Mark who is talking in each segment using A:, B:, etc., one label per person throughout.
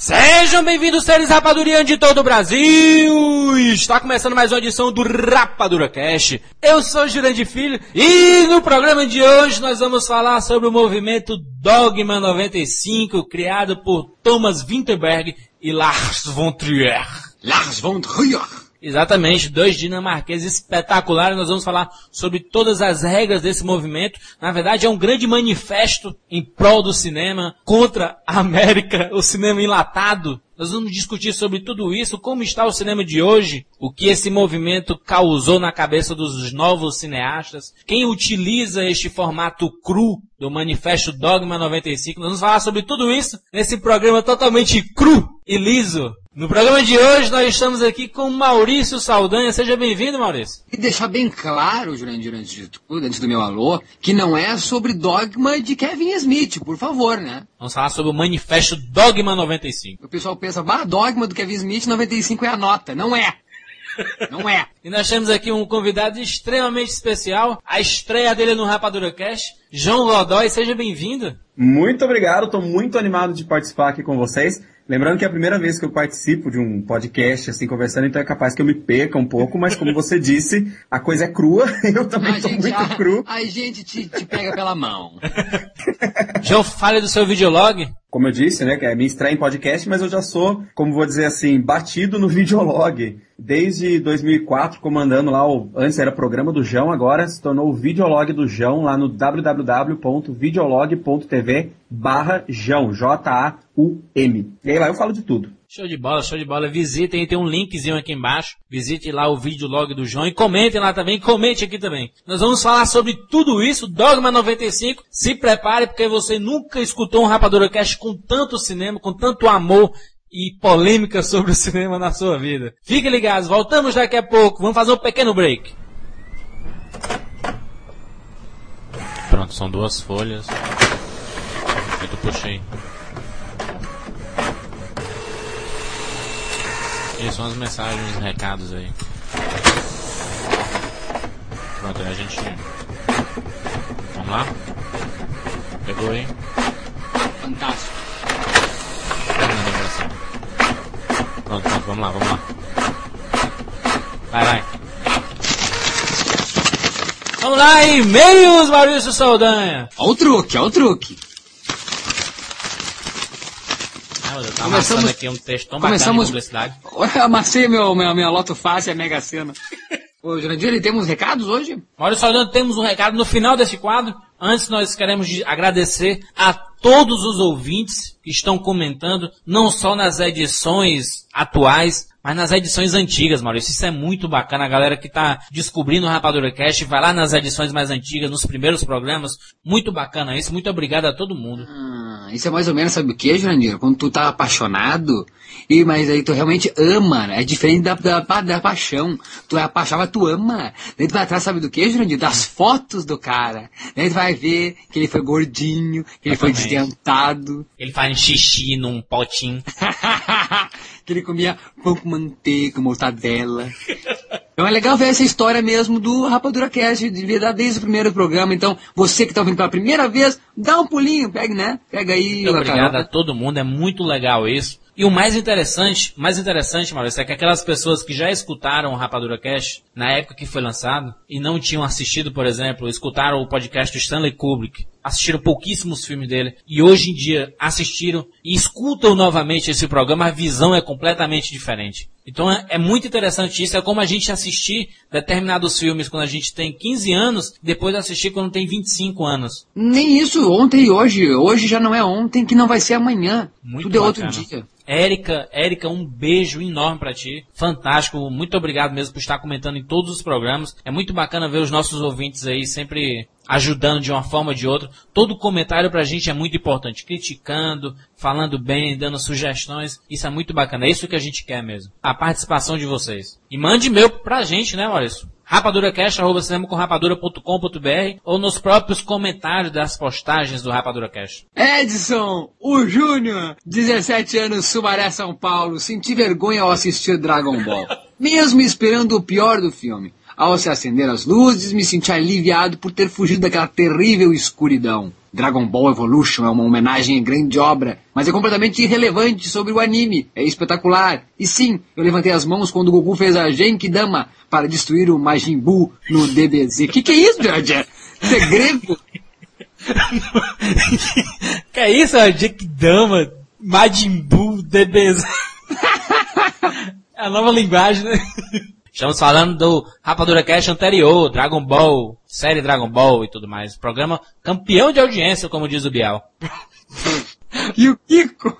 A: Sejam bem-vindos, seres rapadurianos de todo o Brasil! Está começando mais uma edição do Rapadura Cash. Eu sou Jurandir Filho e no programa de hoje nós vamos falar sobre o movimento Dogma 95, criado por Thomas Winterberg e Lars von Trier.
B: Lars von Trier!
A: Exatamente, dois dinamarqueses espetaculares. Nós vamos falar sobre todas as regras desse movimento. Na verdade, é um grande manifesto em prol do cinema contra a América, o cinema enlatado. Nós vamos discutir sobre tudo isso, como está o cinema de hoje, o que esse movimento causou na cabeça dos novos cineastas, quem utiliza este formato cru do Manifesto Dogma 95. Nós vamos falar sobre tudo isso nesse programa totalmente cru e liso no programa de hoje nós estamos aqui com Maurício Saldanha. Seja bem-vindo, Maurício.
B: E deixar bem claro, Jurandir, antes de tudo, antes do meu alô, que não é sobre dogma de Kevin Smith, por favor, né?
A: Vamos falar sobre o manifesto Dogma 95.
B: O pessoal pensa, bah, dogma do Kevin Smith 95 é a nota. Não é. Não é.
A: e nós temos aqui um convidado extremamente especial, a estreia dele no Rapadura Cast, João Godoy. Seja bem-vindo.
C: Muito obrigado, estou muito animado de participar aqui com vocês. Lembrando que é a primeira vez que eu participo de um podcast, assim, conversando, então é capaz que eu me perca um pouco, mas como você disse, a coisa é crua, eu também estou muito
B: a,
C: cru.
B: A gente te, te pega pela mão.
A: João, fale do seu videolog.
C: Como eu disse, né, é minha estreia em podcast, mas eu já sou, como vou dizer assim, batido no videolog. Desde 2004, comandando lá o, antes era programa do João, agora se tornou o videolog do João lá no www.videolog.tv barra João, J-A-U-M. E aí lá eu falo de tudo.
A: Show de bola, show de bola. Visitem, tem um linkzinho aqui embaixo. Visite lá o videolog do João e comentem lá também, comente aqui também. Nós vamos falar sobre tudo isso, Dogma 95. Se prepare, porque você nunca escutou um Rapadura Cast com tanto cinema, com tanto amor e polêmica sobre o cinema na sua vida. Fiquem ligados, voltamos daqui a pouco. Vamos fazer um pequeno break. Pronto, são duas folhas. Eu puxei. E são as mensagens, os recados aí. Pronto, aí a gente. Vamos lá? Pegou aí?
B: Fantástico.
A: Terminando a gravação. Pronto, pronto, vamos lá, vamos lá. Vai, vai. Vamos lá, e-mails, Maurício Saldanha.
B: Olha o truque, olha o truque.
A: Eu tava amassando aqui um texto tão
B: começamos,
A: bacana de publicidade.
B: Eu amassei meu, meu, minha loto fácil a Mega Sena. Ô, Jurandir, temos recados hoje?
A: Maurício Saldanha, temos um recado no final desse quadro. Antes nós queremos agradecer a todos os ouvintes que estão comentando, não só nas edições atuais, mas nas edições antigas, Maurício. Isso é muito bacana. A galera que está descobrindo o Rapadura Cast, vai lá nas edições mais antigas, nos primeiros programas. Muito bacana isso. Muito obrigado a todo mundo.
B: Ah, isso é mais ou menos, sabe o que, Jurandir? Quando tu tá apaixonado, e, mas aí tu realmente ama, né? É diferente da, da, da paixão. Tu é apaixonado, tu ama. Daí tu vai atrás, sabe do que, Jurandir? Das fotos do cara. Daí tu vai ver que ele foi gordinho, que ele foi desdentado.
A: Ele faz xixi num potinho.
B: que ele comia pão com manteiga, mortadela. Então é legal ver essa história mesmo do Rapadura Cast, de verdade, desde o primeiro programa. Então, você que está ouvindo pela primeira vez, dá um pulinho, pega, né? Pega aí.
A: Muito obrigado a todo mundo, é muito legal isso. E o mais interessante, mais interessante, Maurício, é que aquelas pessoas que já escutaram o Rapadura Cast na época que foi lançado e não tinham assistido, por exemplo, escutaram o podcast do Stanley Kubrick, assistiram pouquíssimos filmes dele e hoje em dia assistiram e escutam novamente esse programa, a visão é completamente diferente. Então é, é, muito interessante isso, é como a gente assistir determinados filmes quando a gente tem 15 anos, depois assistir quando tem 25 anos.
B: Nem isso, ontem e hoje. Hoje já não é ontem, que não vai ser amanhã.
A: Muito
B: Tudo
A: bacana.
B: é outro dia.
A: Érica, Érica, um beijo enorme para ti. Fantástico, muito obrigado mesmo por estar comentando em todos os programas. É muito bacana ver os nossos ouvintes aí sempre ajudando de uma forma ou de outra. Todo comentário pra gente é muito importante. Criticando, falando bem, dando sugestões. Isso é muito bacana. É isso que a gente quer mesmo. A participação de vocês. E mande e-mail pra gente, né, Maurício? rapaduracast.com.br ou nos próprios comentários das postagens do Rapadura Cast.
B: Edson, o Júnior, 17 anos, Sumaré, São Paulo, senti vergonha ao assistir Dragon Ball. Mesmo esperando o pior do filme. Ao se acender as luzes, me senti aliviado por ter fugido daquela terrível escuridão. Dragon Ball Evolution é uma homenagem à grande obra, mas é completamente irrelevante sobre o anime. É espetacular. E sim, eu levantei as mãos quando o Goku fez a Genkidama para destruir o Majin Buu no DBZ. Que que é isso, George? Isso é
A: que é isso, Genkidama, Majin Buu, DBZ. é a nova linguagem, né? Estamos falando do Rapadura Cash anterior, Dragon Ball, série Dragon Ball e tudo mais. Programa campeão de audiência, como diz o Bial.
B: e o Kiko?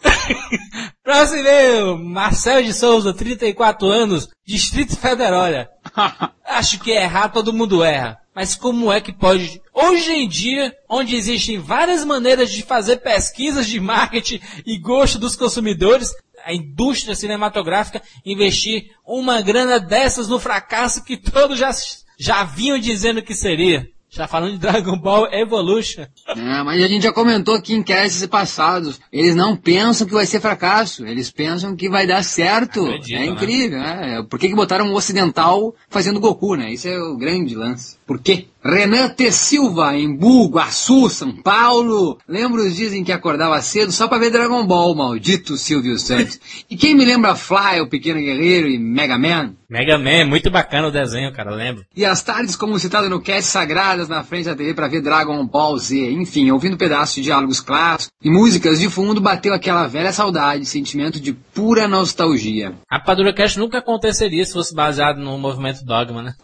A: Próximo e Marcelo de Souza, 34 anos, Distrito Federal. Olha, acho que errar todo mundo erra. Mas como é que pode, hoje em dia, onde existem várias maneiras de fazer pesquisas de marketing e gosto dos consumidores, a indústria cinematográfica investir uma grana dessas no fracasso que todos já, já vinham dizendo que seria. Já falando de Dragon Ball Evolution.
B: É, mas a gente já comentou aqui em casts passados. Eles não pensam que vai ser fracasso. Eles pensam que vai dar certo. Acredito, é né? incrível, né? Por que, que botaram um ocidental fazendo Goku, né? Isso é o grande lance. Por quê? Renan T. Silva, em Açu, São Paulo. Lembro os dizem que acordava cedo só para ver Dragon Ball, maldito Silvio Santos. e quem me lembra Fly, o Pequeno Guerreiro e Mega Man?
A: Mega Man, muito bacana o desenho, cara, lembro.
B: E as tardes, como citado no cast, sagradas na frente da TV para ver Dragon Ball Z. Enfim, ouvindo pedaços de diálogos clássicos e músicas de fundo, bateu aquela velha saudade, sentimento de pura nostalgia.
A: A Padura Cast nunca aconteceria se fosse baseado no movimento Dogma, né?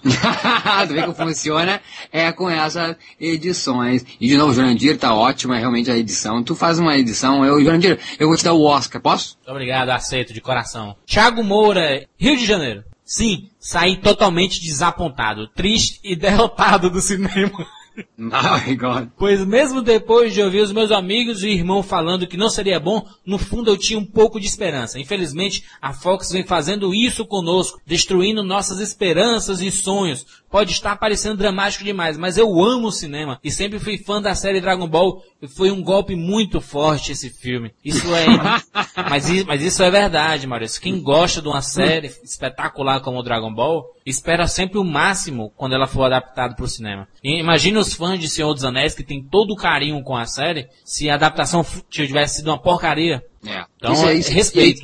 B: tu vê como funciona? É com essas edições. E de novo, Jurandir, tá ótima realmente a edição. Tu faz uma edição, eu, Jurandir, eu vou te dar o Oscar, posso?
A: Obrigado, aceito de coração. Thiago Moura, Rio de Janeiro. Sim, saí totalmente desapontado, triste e derrotado do cinema.
B: My God.
A: Pois mesmo depois de ouvir os meus amigos e irmão falando que não seria bom, no fundo eu tinha um pouco de esperança. Infelizmente, a Fox vem fazendo isso conosco, destruindo nossas esperanças e sonhos. Pode estar parecendo dramático demais, mas eu amo o cinema e sempre fui fã da série Dragon Ball e foi um golpe muito forte esse filme. Isso é, mas, mas isso é verdade, Maurício. Quem gosta de uma série espetacular como o Dragon Ball, espera sempre o máximo quando ela for adaptada para o cinema. Imagina os fãs de Senhor dos Anéis que tem todo o carinho com a série, se a adaptação tivesse sido uma porcaria.
B: É. Então, isso é, isso, respeito.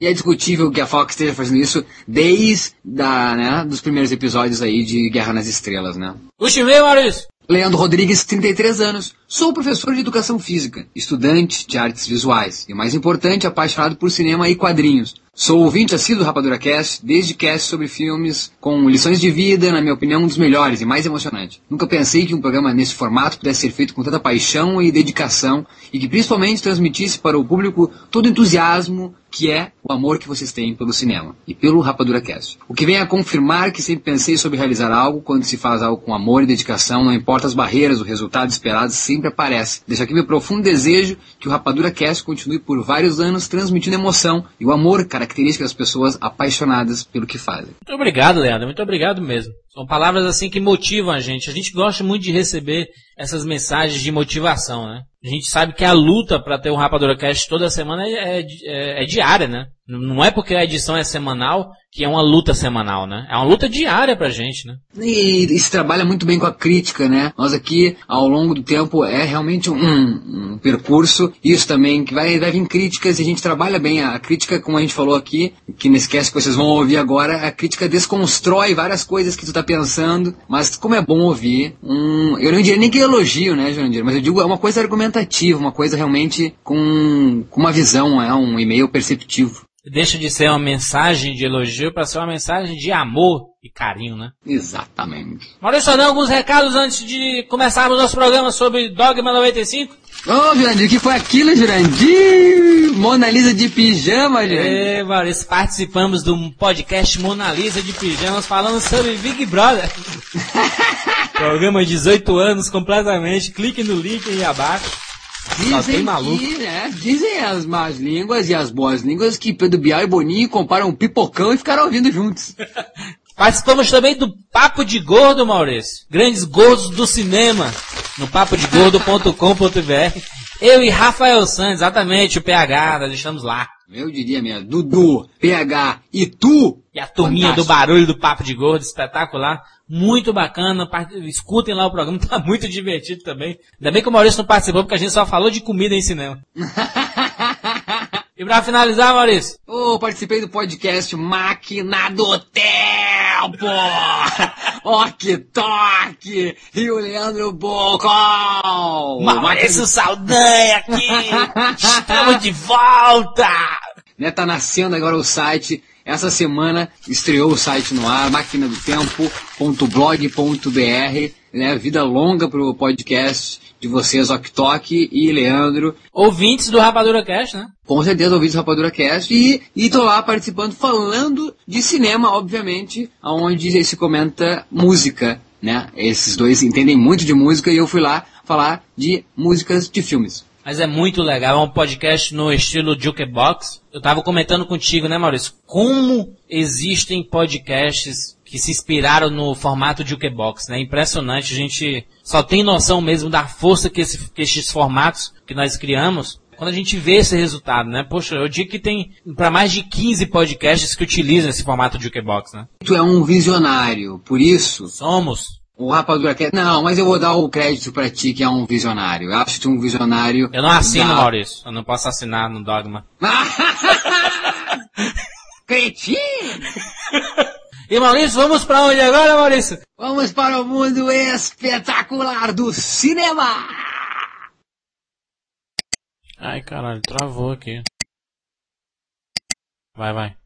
B: E é, é, discutível que a Fox esteja fazendo isso desde da, né, dos primeiros episódios aí de Guerra nas Estrelas, né?
A: Puxa e Maurício!
B: Leandro Rodrigues, 33 anos. Sou professor de educação física, estudante de artes visuais e, mais importante, apaixonado por cinema e quadrinhos. Sou ouvinte assíduo do Rapadura Cast, desde cast sobre filmes com lições de vida, na minha opinião, um dos melhores e mais emocionante. Nunca pensei que um programa nesse formato pudesse ser feito com tanta paixão e dedicação e que principalmente transmitisse para o público todo o entusiasmo que é o amor que vocês têm pelo cinema e pelo Rapadura Cast. O que vem a confirmar que sempre pensei sobre realizar algo quando se faz algo com amor e dedicação, não importa as barreiras, o resultado esperado sempre aparece. Deixo aqui meu profundo desejo que o Rapadura Cast continue por vários anos transmitindo emoção e o amor característica das pessoas apaixonadas pelo que fazem.
A: Muito obrigado, Leandro. Muito obrigado mesmo. São palavras assim que motivam a gente. A gente gosta muito de receber essas mensagens de motivação, né? A gente sabe que a luta para ter um Rapadura Cast toda semana é, é, é, diária, né? Não é porque a edição é semanal que é uma luta semanal, né? É uma luta diária pra gente, né?
B: E, e se trabalha muito bem com a crítica, né? Nós aqui, ao longo do tempo, é realmente um, um percurso, isso também, que vai, vai vir críticas e a gente trabalha bem. A crítica, como a gente falou aqui, que não esquece que vocês vão ouvir agora, a crítica desconstrói várias coisas que tu tá pensando, mas como é bom ouvir, um, eu não diria nem que elogio, né, Jurandir? Mas eu digo, é uma coisa argumentativa, uma coisa realmente com, com uma visão, é um e-mail perceptivo
A: deixa de ser uma mensagem de elogio para ser uma mensagem de amor e carinho, né?
B: Exatamente.
A: Maurício, dá alguns recados antes de começarmos nosso programa sobre Dogma 95.
B: Ô, oh, Jurandir, o que foi aquilo, Jurandir? Mona Lisa de pijama, Jurandir?
A: É, Maurício, participamos do podcast Mona Lisa de pijamas falando sobre Big Brother. programa 18 anos completamente, clique no link aí abaixo.
B: Dizem, que, né, dizem as más línguas e as boas línguas que Pedro Bial e Boninho comparam um pipocão e ficaram ouvindo juntos.
A: Participamos também do Papo de Gordo, Maurício. Grandes gordos do cinema. No papodegordo.com.br. Eu e Rafael Santos, exatamente, o PH, nós estamos lá.
B: Eu diria mesmo, Dudu, PH e tu.
A: E a turminha Fantástico. do barulho do Papo de Gordo, espetacular. Muito bacana. Escutem lá o programa, tá muito divertido também. Ainda bem que o Maurício não participou, porque a gente só falou de comida em cinema. E pra finalizar, Maurício,
B: Ô, participei do podcast Máquina do Tempo! Que toque! E o Leandro Bocol!
A: Maurício Saldanha aqui! Estamos de volta!
B: Né, tá nascendo agora o site. Essa semana estreou o site no ar, máquina do tempo.blog.br, né? Vida longa pro podcast de vocês, Ok e Leandro.
A: Ouvintes do Rapadura Cast, né?
B: Com certeza ouvi o Rapadura Cast e, e tô lá participando, falando de cinema, obviamente, onde se comenta música, né? Esses dois entendem muito de música e eu fui lá falar de músicas de filmes.
A: Mas é muito legal, é um podcast no estilo Jukebox. Eu tava comentando contigo, né, Maurício? Como existem podcasts que se inspiraram no formato Jukebox, né? Impressionante, a gente só tem noção mesmo da força que, esse- que esses formatos que nós criamos quando a gente vê esse resultado, né? Poxa, eu digo que tem para mais de 15 podcasts que utilizam esse formato Jukebox, né?
B: Tu é um visionário, por isso
A: Somos.
B: O Rapadura Cast... Não, mas eu vou dar o crédito pra ti que é um visionário. Eu acho que tu é um visionário...
A: Eu não assino,
B: da-
A: Maurício. Eu não posso assinar no Dogma.
B: Cretino!
A: E Maurício, vamos pra onde agora, Maurício?
B: Vamos para o mundo espetacular do cinema!
A: Ai, caralho, travou aqui. Vai, vai.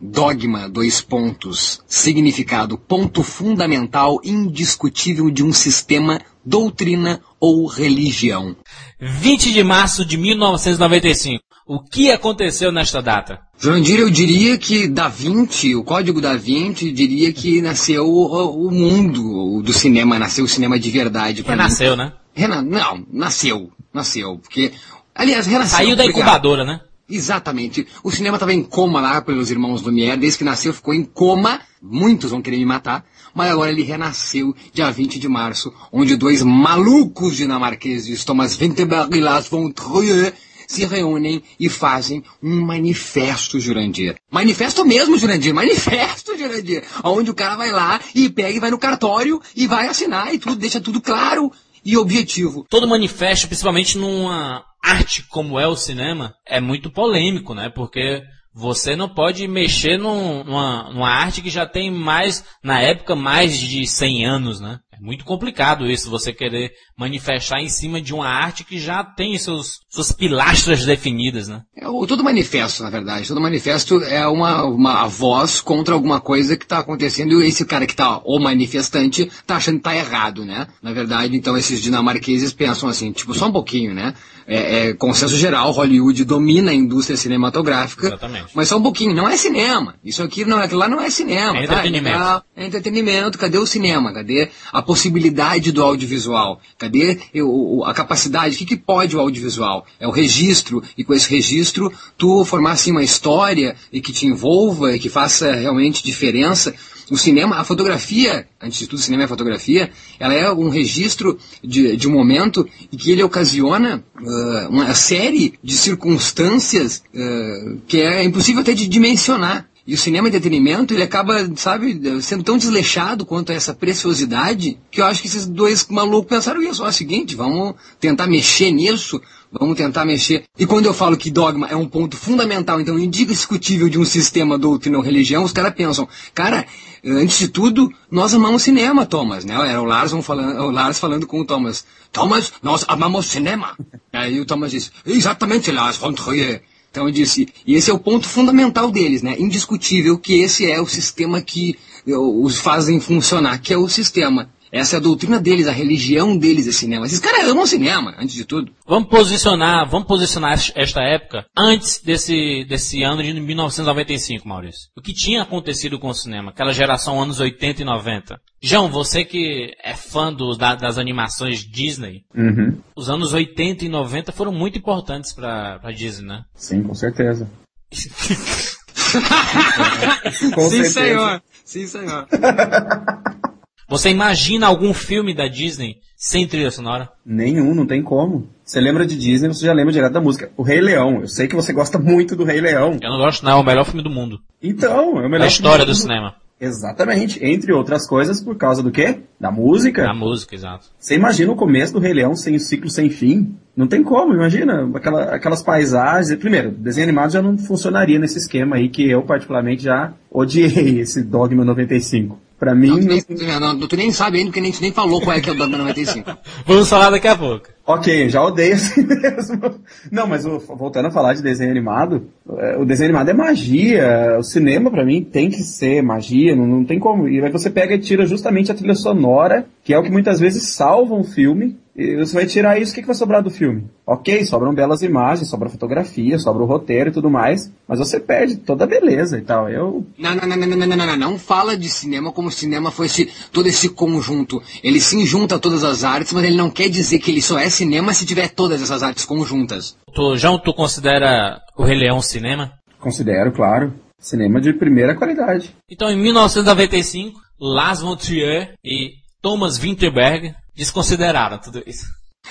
B: Dogma, dois pontos. Significado, ponto fundamental indiscutível de um sistema, doutrina ou religião.
A: 20 de março de 1995. O que aconteceu nesta data?
B: Jurandir, eu diria que Da Vinci, o código Da Vinci, diria que nasceu o, o mundo do cinema, nasceu o cinema de verdade. pra mim.
A: Renasceu, né?
B: Rena, não, nasceu, nasceu, porque, aliás, renasceu.
A: Saiu da incubadora, né?
B: Exatamente. O cinema estava em coma lá pelos irmãos Lumière, desde que nasceu ficou em coma. Muitos vão querer me matar, mas agora ele renasceu dia 20 de março, onde dois malucos dinamarqueses, Thomas Vinterberg e Lars von Trier, se reúnem e fazem um manifesto, Jurandir. Manifesto mesmo, Jurandir, manifesto, Jurandir. Onde o cara vai lá e pega e vai no cartório e vai assinar e tudo, deixa tudo claro e objetivo.
A: Todo manifesto, principalmente numa arte como é o cinema, é muito polêmico, né? Porque você não pode mexer num- numa, numa arte que já tem mais, na época, mais de 100 anos, né? É muito complicado isso, você querer manifestar em cima de uma arte que já tem seus, suas pilastras definidas, né?
B: É, o- todo manifesto, na verdade, todo manifesto é uma, uma voz contra alguma coisa que está acontecendo e esse cara que está, o manifestante, está achando que está errado, né? Na verdade, então, esses dinamarqueses pensam assim, tipo, só um pouquinho, né? É, é consenso geral, Hollywood domina a indústria cinematográfica,
A: Exatamente.
B: mas só um pouquinho, não é cinema. Isso aqui, não, aquilo lá não é cinema.
A: É
B: tá?
A: entretenimento.
B: Tá? É entretenimento. Cadê o cinema? Cadê a possibilidade do audiovisual? Cadê o- a capacidade? O que, que pode o audiovisual? É o registro. E com esse registro, tu formar assim uma história e que te envolva e que faça realmente diferença. O cinema, a fotografia, antes de tudo, o cinema é fotografia, ela é um registro de, de um momento em que ele ocasiona ah, uma série de circunstâncias ah, que é impossível até de dimensionar. E o cinema entretenimento, ele acaba, sabe, sendo tão desleixado quanto a essa preciosidade, que eu acho que esses dois malucos pensaram isso. Ó, é o seguinte, vamos tentar mexer nisso, vamos tentar mexer. E quando eu falo que dogma é um ponto fundamental, então indiscutível de um sistema, doutrina ou religião, os caras pensam, cara, antes de tudo, nós amamos cinema, Thomas, né? Era o Lars, falando, o Lars falando com o Thomas. Thomas, nós amamos cinema. Aí o Thomas disse, exatamente, Lars von Trier. Então eu disse, e esse é o ponto fundamental deles, né? Indiscutível que esse é o sistema que eh, os fazem funcionar, que é o sistema. Essa é a doutrina deles, a religião deles é cinema. Esses caras amam cinema, antes de tudo.
A: Vamos posicionar, vamos posicionar esta época antes desse, desse ano de 1995, Maurício. O que tinha acontecido com o cinema, aquela geração anos 80 e 90. João, você que é fã do- da- das animações Disney,
C: Uhum.
A: os anos 80 e 90 foram muito importantes pra, pra Disney, né?
C: Sim, com certeza. com
B: Sim,
C: certeza.
B: senhor. Sim, senhor.
A: Você imagina algum filme da Disney sem trilha sonora?
C: Nenhum, não tem como. Você lembra de Disney, você já lembra direto da música. O Rei Leão. Eu sei que você gosta muito do Rei Leão.
A: Eu não gosto, não, é o melhor filme do mundo.
C: Então, é o melhor
A: Da história do
C: filme
A: cinema.
C: Exatamente. Entre outras coisas, por causa do quê? Da música.
A: Da música, exato.
C: Você imagina o começo do Rei Leão sem o ciclo sem fim? Não tem como, imagina. Aquela, aquelas paisagens. Primeiro, desenho animado já não funcionaria nesse esquema aí que eu, particularmente, já odiei esse Dogma 95. Pra mim.
B: Não, tu, nem, não, tu nem sabe ainda, porque nem, tu nem falou qual é que é o Dogma 95.
A: Vamos falar daqui a pouco.
C: Ok, já odeio assim mesmo. Não, mas o, voltando a falar de desenho animado, é, o desenho animado é magia. O cinema, pra mim, tem que ser magia, não, não tem como. E aí você pega e tira justamente a trilha sonora, que é o que muitas vezes salva um filme, e você vai tirar isso, o que, que vai sobrar do filme? Ok, sobram belas imagens, sobra fotografia, sobra o roteiro e tudo mais, mas você perde toda a beleza e tal. Eu.
B: Não, não, não, não, não, não, não, não, não fala de cinema como se cinema fosse todo esse conjunto. Ele sim junta todas as artes, mas ele não quer dizer que ele só é cinema se tiver todas essas artes conjuntas.
A: Tu, João, tu considera o Rei Leão cinema?
C: Considero, claro. Cinema de primeira qualidade.
A: Então, em 1995, Lars von Trier e Thomas Winterberg desconsideraram tudo isso.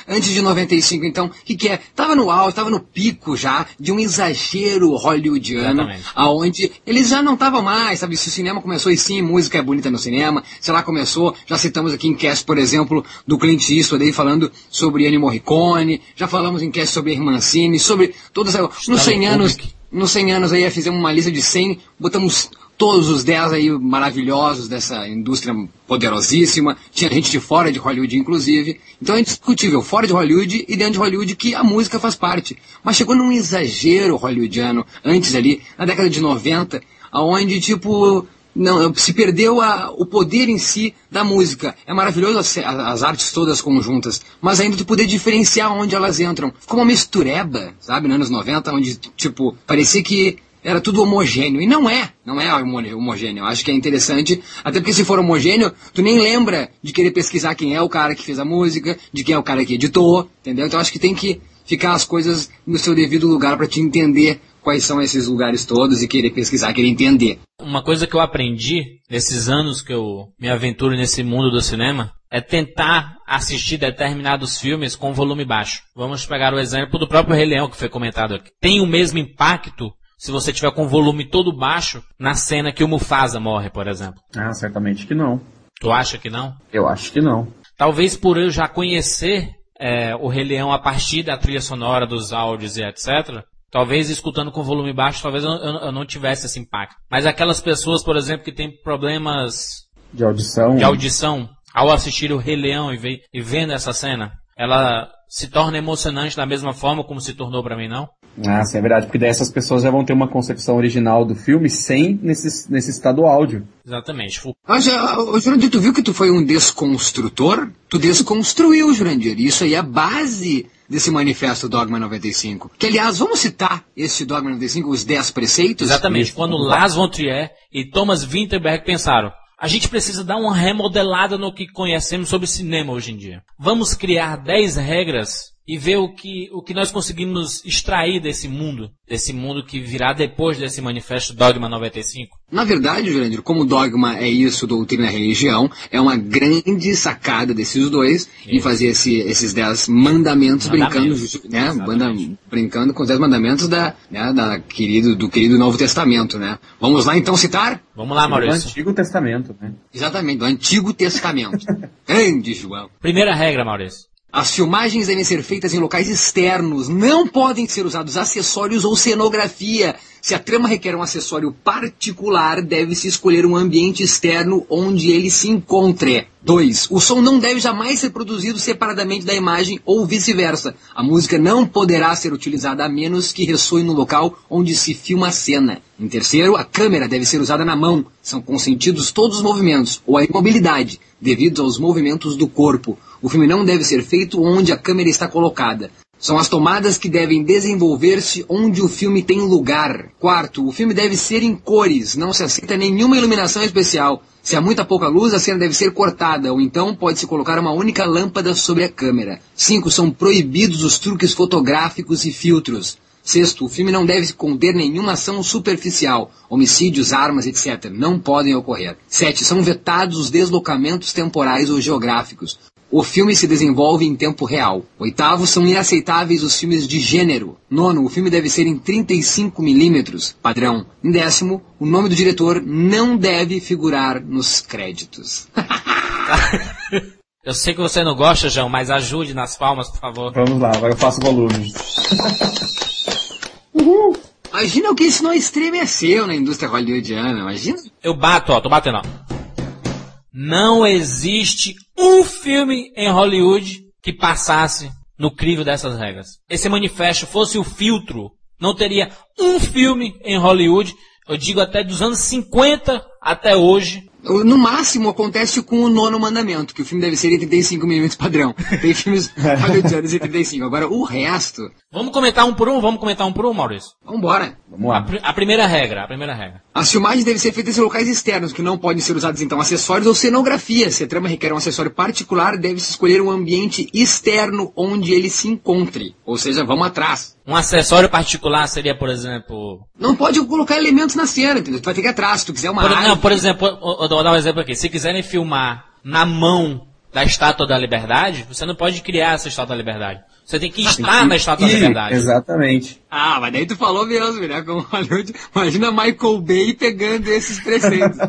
B: Antes de 95, então, o que, que é? Tava no auge, tava no pico já de um exagero hollywoodiano,
A: Exatamente.
B: aonde eles já não estavam mais, sabe? Se o cinema começou e sim, música é bonita no cinema, sei lá, começou, já citamos aqui em cast, por exemplo, do Clint Eastwood aí falando sobre Ennio Morricone, já falamos em cast sobre Hermancini, sobre todas as... Nos 100 anos, nos 100 anos aí fizemos uma lista de 100, botamos todos os 10 aí maravilhosos dessa indústria poderosíssima, tinha gente de fora de Hollywood inclusive, então é indiscutível, fora de Hollywood e dentro de Hollywood que a música faz parte. Mas chegou num exagero hollywoodiano, antes ali, na década de 90, aonde tipo, não, se perdeu a, o poder em si da música. É maravilhoso as, as artes todas conjuntas, mas ainda tu poder diferenciar onde elas entram. Ficou uma mistureba, sabe, nos anos 90, onde, tipo, parecia que era tudo homogêneo. E não é, não é homo- homogêneo. Acho que é interessante, até porque se for homogêneo, tu nem lembra de querer pesquisar quem é o cara que fez a música, de quem é o cara que editou, entendeu? Então acho que tem que ficar as coisas no seu devido lugar para te entender quais são esses lugares todos e querer pesquisar, querer entender.
A: Uma coisa que eu aprendi nesses anos que eu me aventuro nesse mundo do cinema é tentar assistir determinados filmes com volume baixo. Vamos pegar o exemplo do próprio Rei Leão que foi comentado aqui. Tem o mesmo impacto se você tiver com o volume todo baixo na cena que o Mufasa morre, por exemplo.
C: Ah, certamente que não.
A: Tu acha que não?
C: Eu acho que não.
A: Talvez por eu já conhecer é, o Rei Leão a partir da trilha sonora, dos áudios e etc. Talvez escutando com volume baixo, talvez eu, eu- eu não tivesse esse impacto. Mas aquelas pessoas, por exemplo, que têm problemas
C: De audição.
A: de audição, ao assistir o Rei Leão e, ve- e vendo essa cena, ela se torna emocionante da mesma forma como se tornou pra mim, não?
C: Ah, sim, é verdade, porque daí essas pessoas já vão ter uma concepção original do filme sem necess- necessitar do áudio.
A: Exatamente.
B: Mas, ah, ô, Jurandir, tu viu que tu foi um desconstrutor? Tu desconstruiu, Jurandir. Isso aí é a base desse manifesto Dogma 95. Que, aliás, vamos citar esse Dogma 95, os 10 preceitos?
A: Exatamente. Quando Lars von Trier e Thomas Winterberg pensaram, a gente precisa dar uma remodelada no que conhecemos sobre cinema hoje em dia. Vamos criar 10 regras e ver o que, o que nós conseguimos extrair desse mundo, desse mundo que virá depois desse manifesto Dogma 95.
B: Na verdade, Jurandir, como dogma é isso, doutrina é religião, é uma grande sacada desses dois em fazer esse- esses dez mandamentos,
A: Mandamentos,
B: brincando, né, banda- brincando com os dez mandamentos da, né, da querido, do querido Novo Testamento, né? Vamos lá então citar?
A: Vamos lá,
C: Do
A: Maurício.
C: Antigo Testamento, né?
B: Exatamente, do Antigo Testamento. Grande João.
A: Primeira regra, Maurício.
B: As filmagens devem ser feitas em locais externos, não podem ser usados acessórios ou cenografia. Se a trama requer um acessório particular, deve-se escolher um ambiente externo onde ele se encontre. 2. O som não deve jamais ser produzido separadamente da imagem ou vice-versa. A música não poderá ser utilizada a menos que ressoe no local onde se filma a cena. Em terceiro, a câmera deve ser usada na mão. São consentidos todos os movimentos ou a imobilidade, devido aos movimentos do corpo. O filme não deve ser feito onde a câmera está colocada. São as tomadas que devem desenvolver-se onde o filme tem lugar. Quarto, o filme deve ser em cores, não se aceita nenhuma iluminação especial. Se há muita pouca luz, a cena deve ser cortada, ou então pode-se colocar uma única lâmpada sobre a câmera. Cinco, são proibidos os truques fotográficos e filtros. Sexto, o filme não deve conter nenhuma ação superficial. Homicídios, armas, etc. não podem ocorrer. Sete, são vetados os deslocamentos temporais ou geográficos. O filme se desenvolve em tempo real. Oitavo, são inaceitáveis os filmes de gênero. Nono, o filme deve ser em 35mm, padrão. Em décimo, o nome do diretor não deve figurar nos créditos.
A: Eu sei que você não gosta, João, mas ajude nas palmas, por favor.
C: Vamos lá, agora eu faço volume.
B: Imagina o que isso não estremeceu na indústria hollywoodiana, imagina.
A: Eu bato, ó, tô batendo, ó. Não existe um filme em Hollywood que passasse no crivo dessas regras. Esse manifesto fosse o filtro, não teria um filme em Hollywood, eu digo até dos anos 50 até hoje,
B: No máximo acontece com o nono mandamento, que o filme deve ser em 35mm padrão. Tem filmes hollywoodianos em 35. Agora, o resto,
A: Vamos comentar um por um? Vamos comentar um por um, Maurício?
B: vambora.
C: Vamos
A: A,
C: lá.
A: pri- a primeira regra, a primeira regra.
B: As filmagens devem ser feitas em locais externos, que não podem ser usados então acessórios ou cenografia. Se a trama requer um acessório particular, deve-se escolher um ambiente externo onde ele se encontre. Ou seja, vamos atrás.
A: Um acessório particular seria, por exemplo...
B: Não pode colocar elementos na cena, entendeu? Tu vai ter que ir atrás. Se tu quiser uma
A: Por, não, por exemplo, eu, eu vou dar um exemplo aqui. Se quiserem filmar na mão da Estátua da Liberdade, você não pode criar essa Estátua da Liberdade. Você tem que estar na Estátua da Liberdade.
C: Exatamente.
B: Ah, mas daí tu falou mesmo, né? Com Hollywood. Imagina Michael Bay pegando esses preceitos.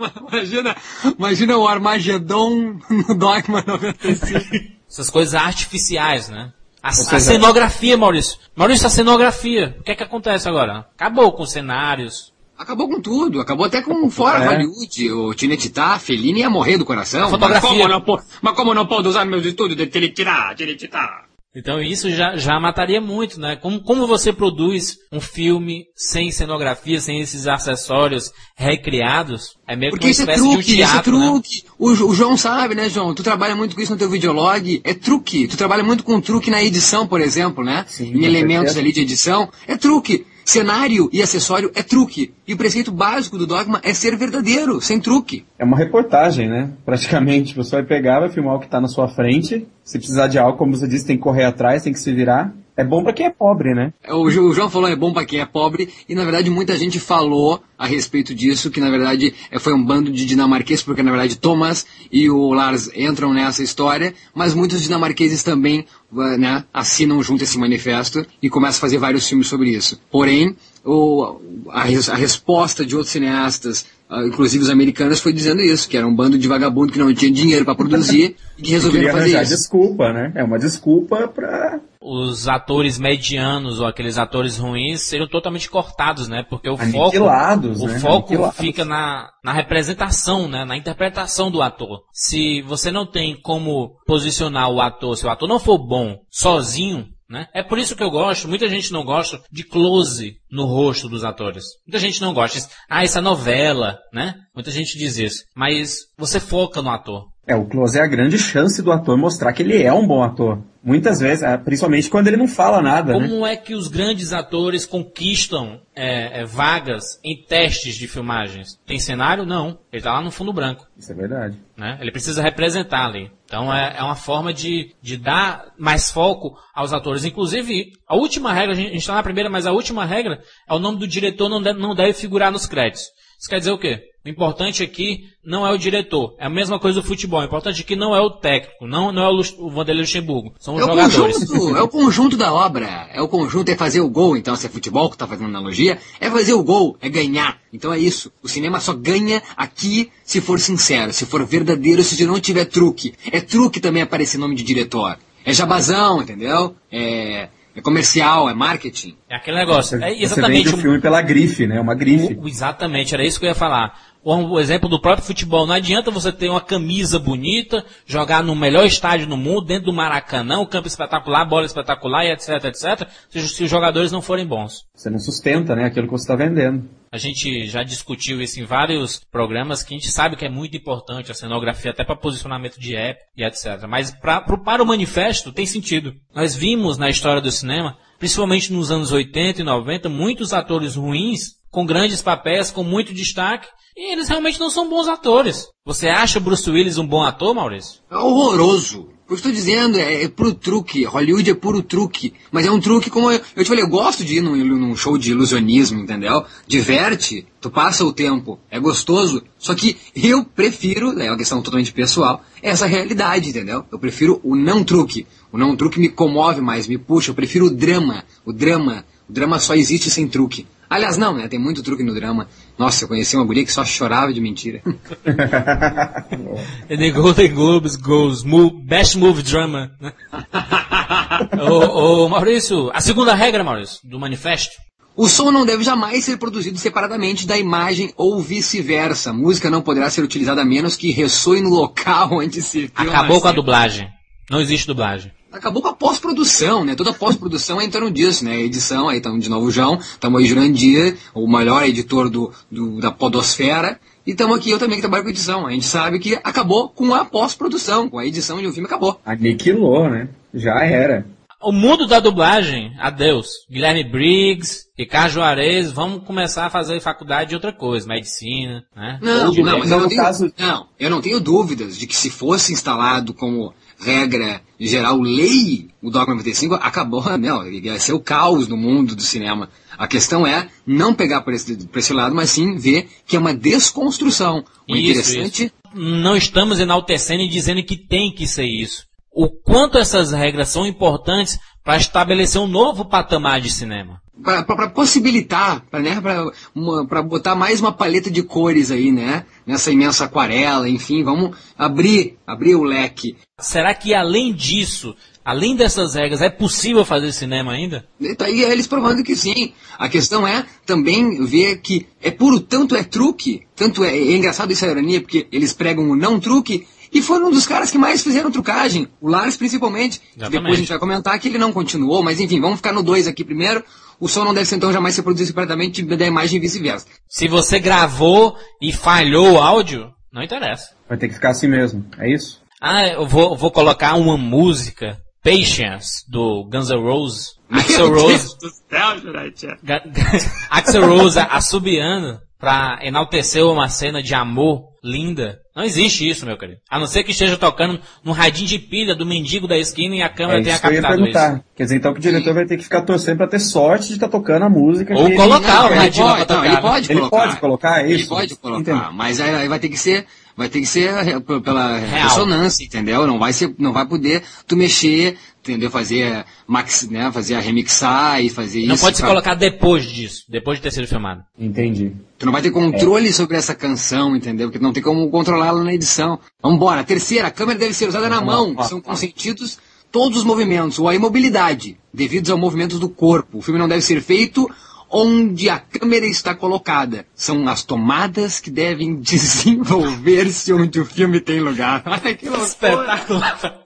B: imagina, imagina o Armagedon no Dogma 95.
A: Essas coisas artificiais, né? A, a cenografia, Maurício. Maurício, a cenografia. O que é que acontece agora? Acabou com cenários.
B: Acabou com tudo, acabou até com fora
C: É.
B: Hollywood. O Tinetitá, Fellini ia morrer do coração.
A: Fotografia.
B: Mas como não, po- mas como não pode usar meus estudos de Tinetitá, Tinetitá?
A: Então isso já, já mataria muito, né? Como, como você produz um filme sem cenografia, sem esses acessórios recriados? É meio
B: Porque
A: que uma
B: isso é
A: espécie de um
B: truque, isso é
A: teatro, né?
B: truque. O, Jo- o João sabe, né, João? Tu trabalha muito com isso no teu videolog. É truque. Tu trabalha muito com truque na edição, por exemplo, né?
C: Sim,
B: em elementos
C: certeza.
B: ali de edição. É truque. Cenário e acessório é truque. E o preceito básico do dogma é ser verdadeiro, sem truque.
C: É uma reportagem, né? Praticamente. Você vai pegar, vai filmar o que tá na sua frente. Se precisar de algo, como você disse, tem que correr atrás, tem que se virar. É bom pra quem é pobre, né?
B: O, Jo- o João falou é bom para quem é pobre e na verdade muita gente falou a respeito disso que na verdade é, foi um bando de dinamarqueses porque na verdade Thomas e o Lars entram nessa história, mas muitos dinamarqueses também eh, né, assinam junto esse manifesto e começam a fazer vários filmes sobre isso. Porém o, a, a resposta de outros cineastas, ah, inclusive os americanos, foi dizendo isso, que era um bando de vagabundo que não tinha dinheiro para produzir e que resolveram fazer isso.
C: desculpa, né? É uma desculpa pra.
A: Os atores medianos ou aqueles atores ruins seriam totalmente cortados, né? Porque o foco, o
C: né?
A: foco fica na, na representação, né? Na interpretação do ator. Se você não tem como posicionar o ator, se o ator não for bom sozinho, né? É por isso que eu gosto, muita gente não gosta de close no rosto dos atores. Muita gente não gosta. Diz, ah, essa novela, né? Muita gente diz isso. Mas você foca no ator.
C: É, o close é a grande chance do ator mostrar que ele é um bom ator. Muitas vezes, ah, principalmente quando ele não fala nada, né?
A: Como é que os grandes atores conquistam é, é, vagas em testes de filmagens? Tem cenário? Não. Ele está lá no fundo branco.
C: Isso é verdade.
A: Né? Ele precisa representar ali. Então é, é uma forma de, de dar mais foco aos atores. Inclusive, a última regra, a gente está na primeira, mas a última regra é o nome do diretor não deve, não deve figurar nos créditos. Isso quer dizer o quê? O importante aqui não é o diretor. É a mesma coisa do futebol. O importante aqui não é o técnico, não, não é o, o Vanderlei Luxemburgo. São os
B: É o
A: jogadores.
B: conjunto, é o conjunto da obra. É o conjunto, é fazer o gol. Então, se é futebol que tá fazendo analogia, é fazer o gol, é ganhar. Então é isso. O cinema só ganha aqui se for sincero, se for verdadeiro, se não tiver truque. É truque também aparecer nome de diretor. É jabazão, entendeu? É, é comercial, é marketing.
A: É aquele negócio.
C: Você,
A: É
C: você
A: exatamente
C: vende o filme pela grife, né? Uma grife.
A: O- exatamente, era isso que eu ia falar. O, o exemplo do próprio futebol. Não adianta você ter uma camisa bonita, jogar no melhor estádio no mundo, dentro do Maracanã, um campo espetacular, bola espetacular e etc, etc, se, se os jogadores não forem bons.
C: Você não sustenta, né? Aquilo que você está vendendo.
A: A gente já discutiu isso em vários programas que a gente sabe que é muito importante a cenografia, até para posicionamento de app e etc. Mas pra, pro, para o manifesto tem sentido. Nós vimos na história do cinema, principalmente nos anos 80 e 90, muitos atores ruins, com grandes papéis, com muito destaque, e eles realmente não são bons atores. Você acha o Bruce Willis um bom ator, Maurício?
B: É horroroso. Eu estou dizendo, é, é puro truque. Hollywood é puro truque. Mas é um truque como eu, eu te falei, eu gosto de ir num, num show de ilusionismo, entendeu? Diverte, tu passa o tempo, é gostoso. Só que eu prefiro, é uma questão totalmente pessoal, essa realidade, entendeu? Eu prefiro o não truque. O não truque me comove mais, me puxa. Eu prefiro o drama. O drama. O drama só existe sem truque. Aliás, não, né? Tem muito truque no drama. Nossa, eu conheci uma guria que só chorava de mentira.
A: And the Golden Globes goes move, Best Movie Drama. né? ô, ô, Maurício, a segunda regra, Maurício, do manifesto.
B: O som não deve jamais ser produzido separadamente da imagem ou vice-versa. Música não poderá ser utilizada a menos que ressoe no local onde se
A: Acabou com a dublagem. Não existe dublagem.
B: Acabou com a pós-produção, né? Toda pós-produção é em torno disso, né? Edição, aí estamos de novo o João, estamos aí Jurandir, o melhor editor do, do- da podosfera, e estamos aqui eu também que trabalho com edição. A gente sabe que acabou com a pós-produção, com a edição de um filme acabou.
C: Aniquilou, né? Já era.
A: O mundo da dublagem, adeus. Guilherme Briggs, Ricardo Juarez, vamos começar a fazer faculdade de outra coisa, medicina, né?
B: Não, não, mas eu não tenho,
C: caso-
B: não, eu não tenho dúvidas de que se fosse instalado como regra geral lei o Dogma 95, acabou, não, ia ser o caos no mundo do cinema. A questão é não pegar por esse, por esse lado, mas sim ver que é uma desconstrução. O
A: Isso,
B: interessante
A: isso. Não estamos enaltecendo e dizendo que tem que ser isso. O quanto essas regras são importantes para estabelecer um novo patamar de cinema.
B: Para possibilitar, para né, pra uma- pra botar mais uma paleta de cores aí, né? Nessa imensa aquarela, enfim, vamos abrir, abrir o leque.
A: Será que além disso, além dessas regras, é possível fazer cinema ainda?
B: E tá aí eles provando que sim. A questão é também ver que é puro, tanto é truque, tanto é, é engraçado isso a ironia, porque eles pregam o não truque, e foram um dos caras que mais fizeram trucagem, o Lars principalmente. Depois a gente vai comentar que ele não continuou, mas enfim, vamos ficar no 2 aqui primeiro. O som não deve ser então jamais ser produzido separadamente da imagem e vice-versa.
A: Se você gravou e falhou o áudio, não interessa.
C: Vai ter que ficar assim mesmo. É isso?
A: Ah, eu vou, vou colocar uma música, Patience, do Guns N' Roses. Axel Rose, Axel Rose assobiando pra enaltecer uma cena de amor linda. Não existe isso, meu querido. A não ser que esteja tocando no radinho de pilha do mendigo da esquina e a câmera
C: É
A: tenha
C: isso que eu ia
A: captado isso.
C: Quer dizer, então que o diretor vai ter que ficar torcendo pra ter sorte de estar tocando a música.
A: Ou
C: que
A: colocar
C: ele,
A: o
B: Ele
A: radinho
B: pode,
A: pra
B: não, ele pode
C: Ele
B: colocar.
C: pode colocar
B: Ele
C: isso?
B: pode colocar,
C: Entendi.
B: mas aí aí vai ter que ser, vai ter que ser eh, pela
A: Real.
B: ressonância, entendeu? Não vai ser, não vai poder tu mexer, entendeu? Fazer max, né? Fazer a remixar e fazer
A: Não
B: isso.
A: pode se
B: pra-
A: colocar depois disso, depois de ter sido filmado.
C: Entendi.
B: Tu não vai ter controle sobre essa canção, entendeu? Porque não tem como controlá-la na edição. Vambora. Terceira, a câmera deve ser usada na mão. São consentidos todos os movimentos, ou a imobilidade, devidos aos movimentos do corpo. O filme não deve ser feito onde a câmera está colocada. São as tomadas que devem desenvolver-se onde o filme tem lugar. Olha que loucura.
A: Espetacular.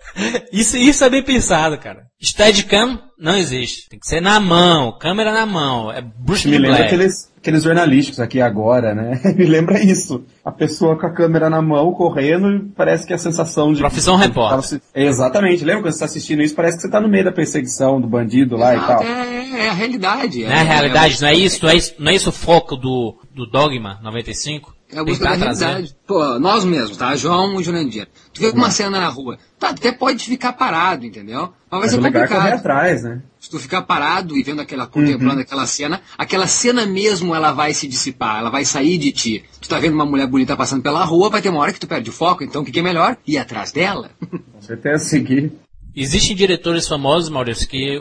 A: Isso, isso é bem pensado, cara. Steadicam não existe. Tem que ser na mão, câmera na mão. É Bruce
C: Me lembra
A: Black.
C: aqueles, aqueles jornalísticos aqui agora, né? Me lembra isso. A pessoa com a câmera na mão, correndo, e parece que a sensação de...
A: Profissão repórter.
C: Tava assi- Exatamente. Lembra quando você está assistindo isso? Parece que você tá no meio da perseguição do bandido lá e tal.
B: É, é a realidade.
A: Não é a realidade, não é isso, não é isso, não é isso o foco do, do Dogma 95?
B: É a busca da realidade. Pô, nós mesmos, tá? João e Jurandir. Tu vê uma cena na rua, tá, até pode ficar parado, entendeu? Mas vai
C: Mas
B: ser
C: é correr
B: complicado.
C: atrás, né?
B: Se tu ficar parado e vendo aquela, contemplando
C: Uhum.
B: aquela cena, aquela cena mesmo ela vai se dissipar, ela vai sair de ti. Tu tá vendo uma mulher bonita passando pela rua, vai ter uma hora que tu perde o foco, então o que, que é melhor? Ir atrás dela.
C: Com certeza seguir.
A: Existem diretores famosos, Maurício, que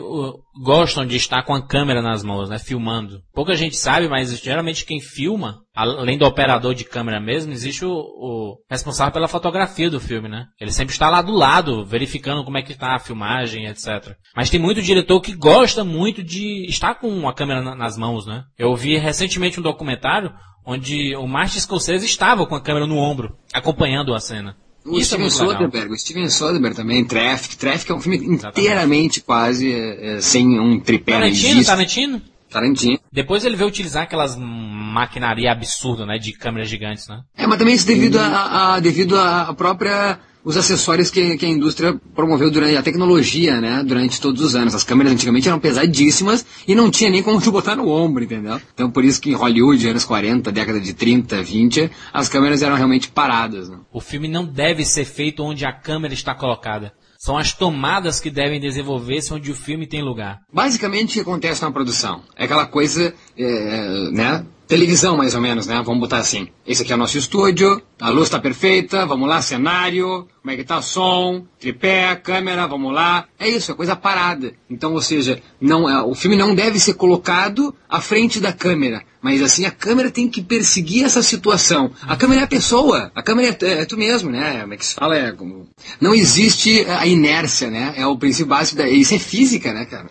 A: gostam de estar com a câmera nas mãos, né, filmando. Pouca gente sabe, mas geralmente quem filma, além do operador de câmera mesmo, existe o, o responsável pela fotografia do filme, né? Ele sempre está lá do lado, verificando como é que está a filmagem, etc. Mas tem muito diretor que gosta muito de estar com a câmera na- nas mãos, né? Eu vi recentemente um documentário onde o Martin Scorsese estava com a câmera no ombro, acompanhando a cena.
B: O
A: Isso é
B: Steven
A: legal.
B: Soderbergh, o Steven Soderbergh também, Traffic. Traffic é um filme inteiramente quase é, é, sem um tripé.
A: Tarantino. Tarantino?
B: Tarantino.
A: Depois ele veio utilizar aquelas maquinaria absurda, né, de câmeras gigantes, né?
B: É, mas também isso devido a, a- devido à própria os acessórios que, que a indústria promoveu durante a tecnologia, né, durante todos os anos. As câmeras antigamente eram pesadíssimas e não tinha nem como tu botar no ombro, entendeu? Então por isso que em Hollywood, anos 40, década de 30, 20, as câmeras eram realmente paradas, né?
A: O filme não deve ser feito onde a câmera está colocada. São as tomadas que devem desenvolver-se onde o filme tem lugar.
B: Basicamente, o que acontece na produção? É aquela coisa, é, né? Televisão mais ou menos, né? Vamos botar assim. Esse aqui é o nosso estúdio, a luz está perfeita, vamos lá, cenário, como é que tá som, tripé, câmera, vamos lá. É isso, é coisa parada. Então, ou seja, não, é, o filme não deve ser colocado à frente da câmera. Mas assim, a câmera tem que perseguir essa situação. A câmera é a pessoa, a câmera é, é tu mesmo, né? Como é que se fala? É, como... Não existe a inércia, né? É o princípio básico da... Isso é física, né, cara?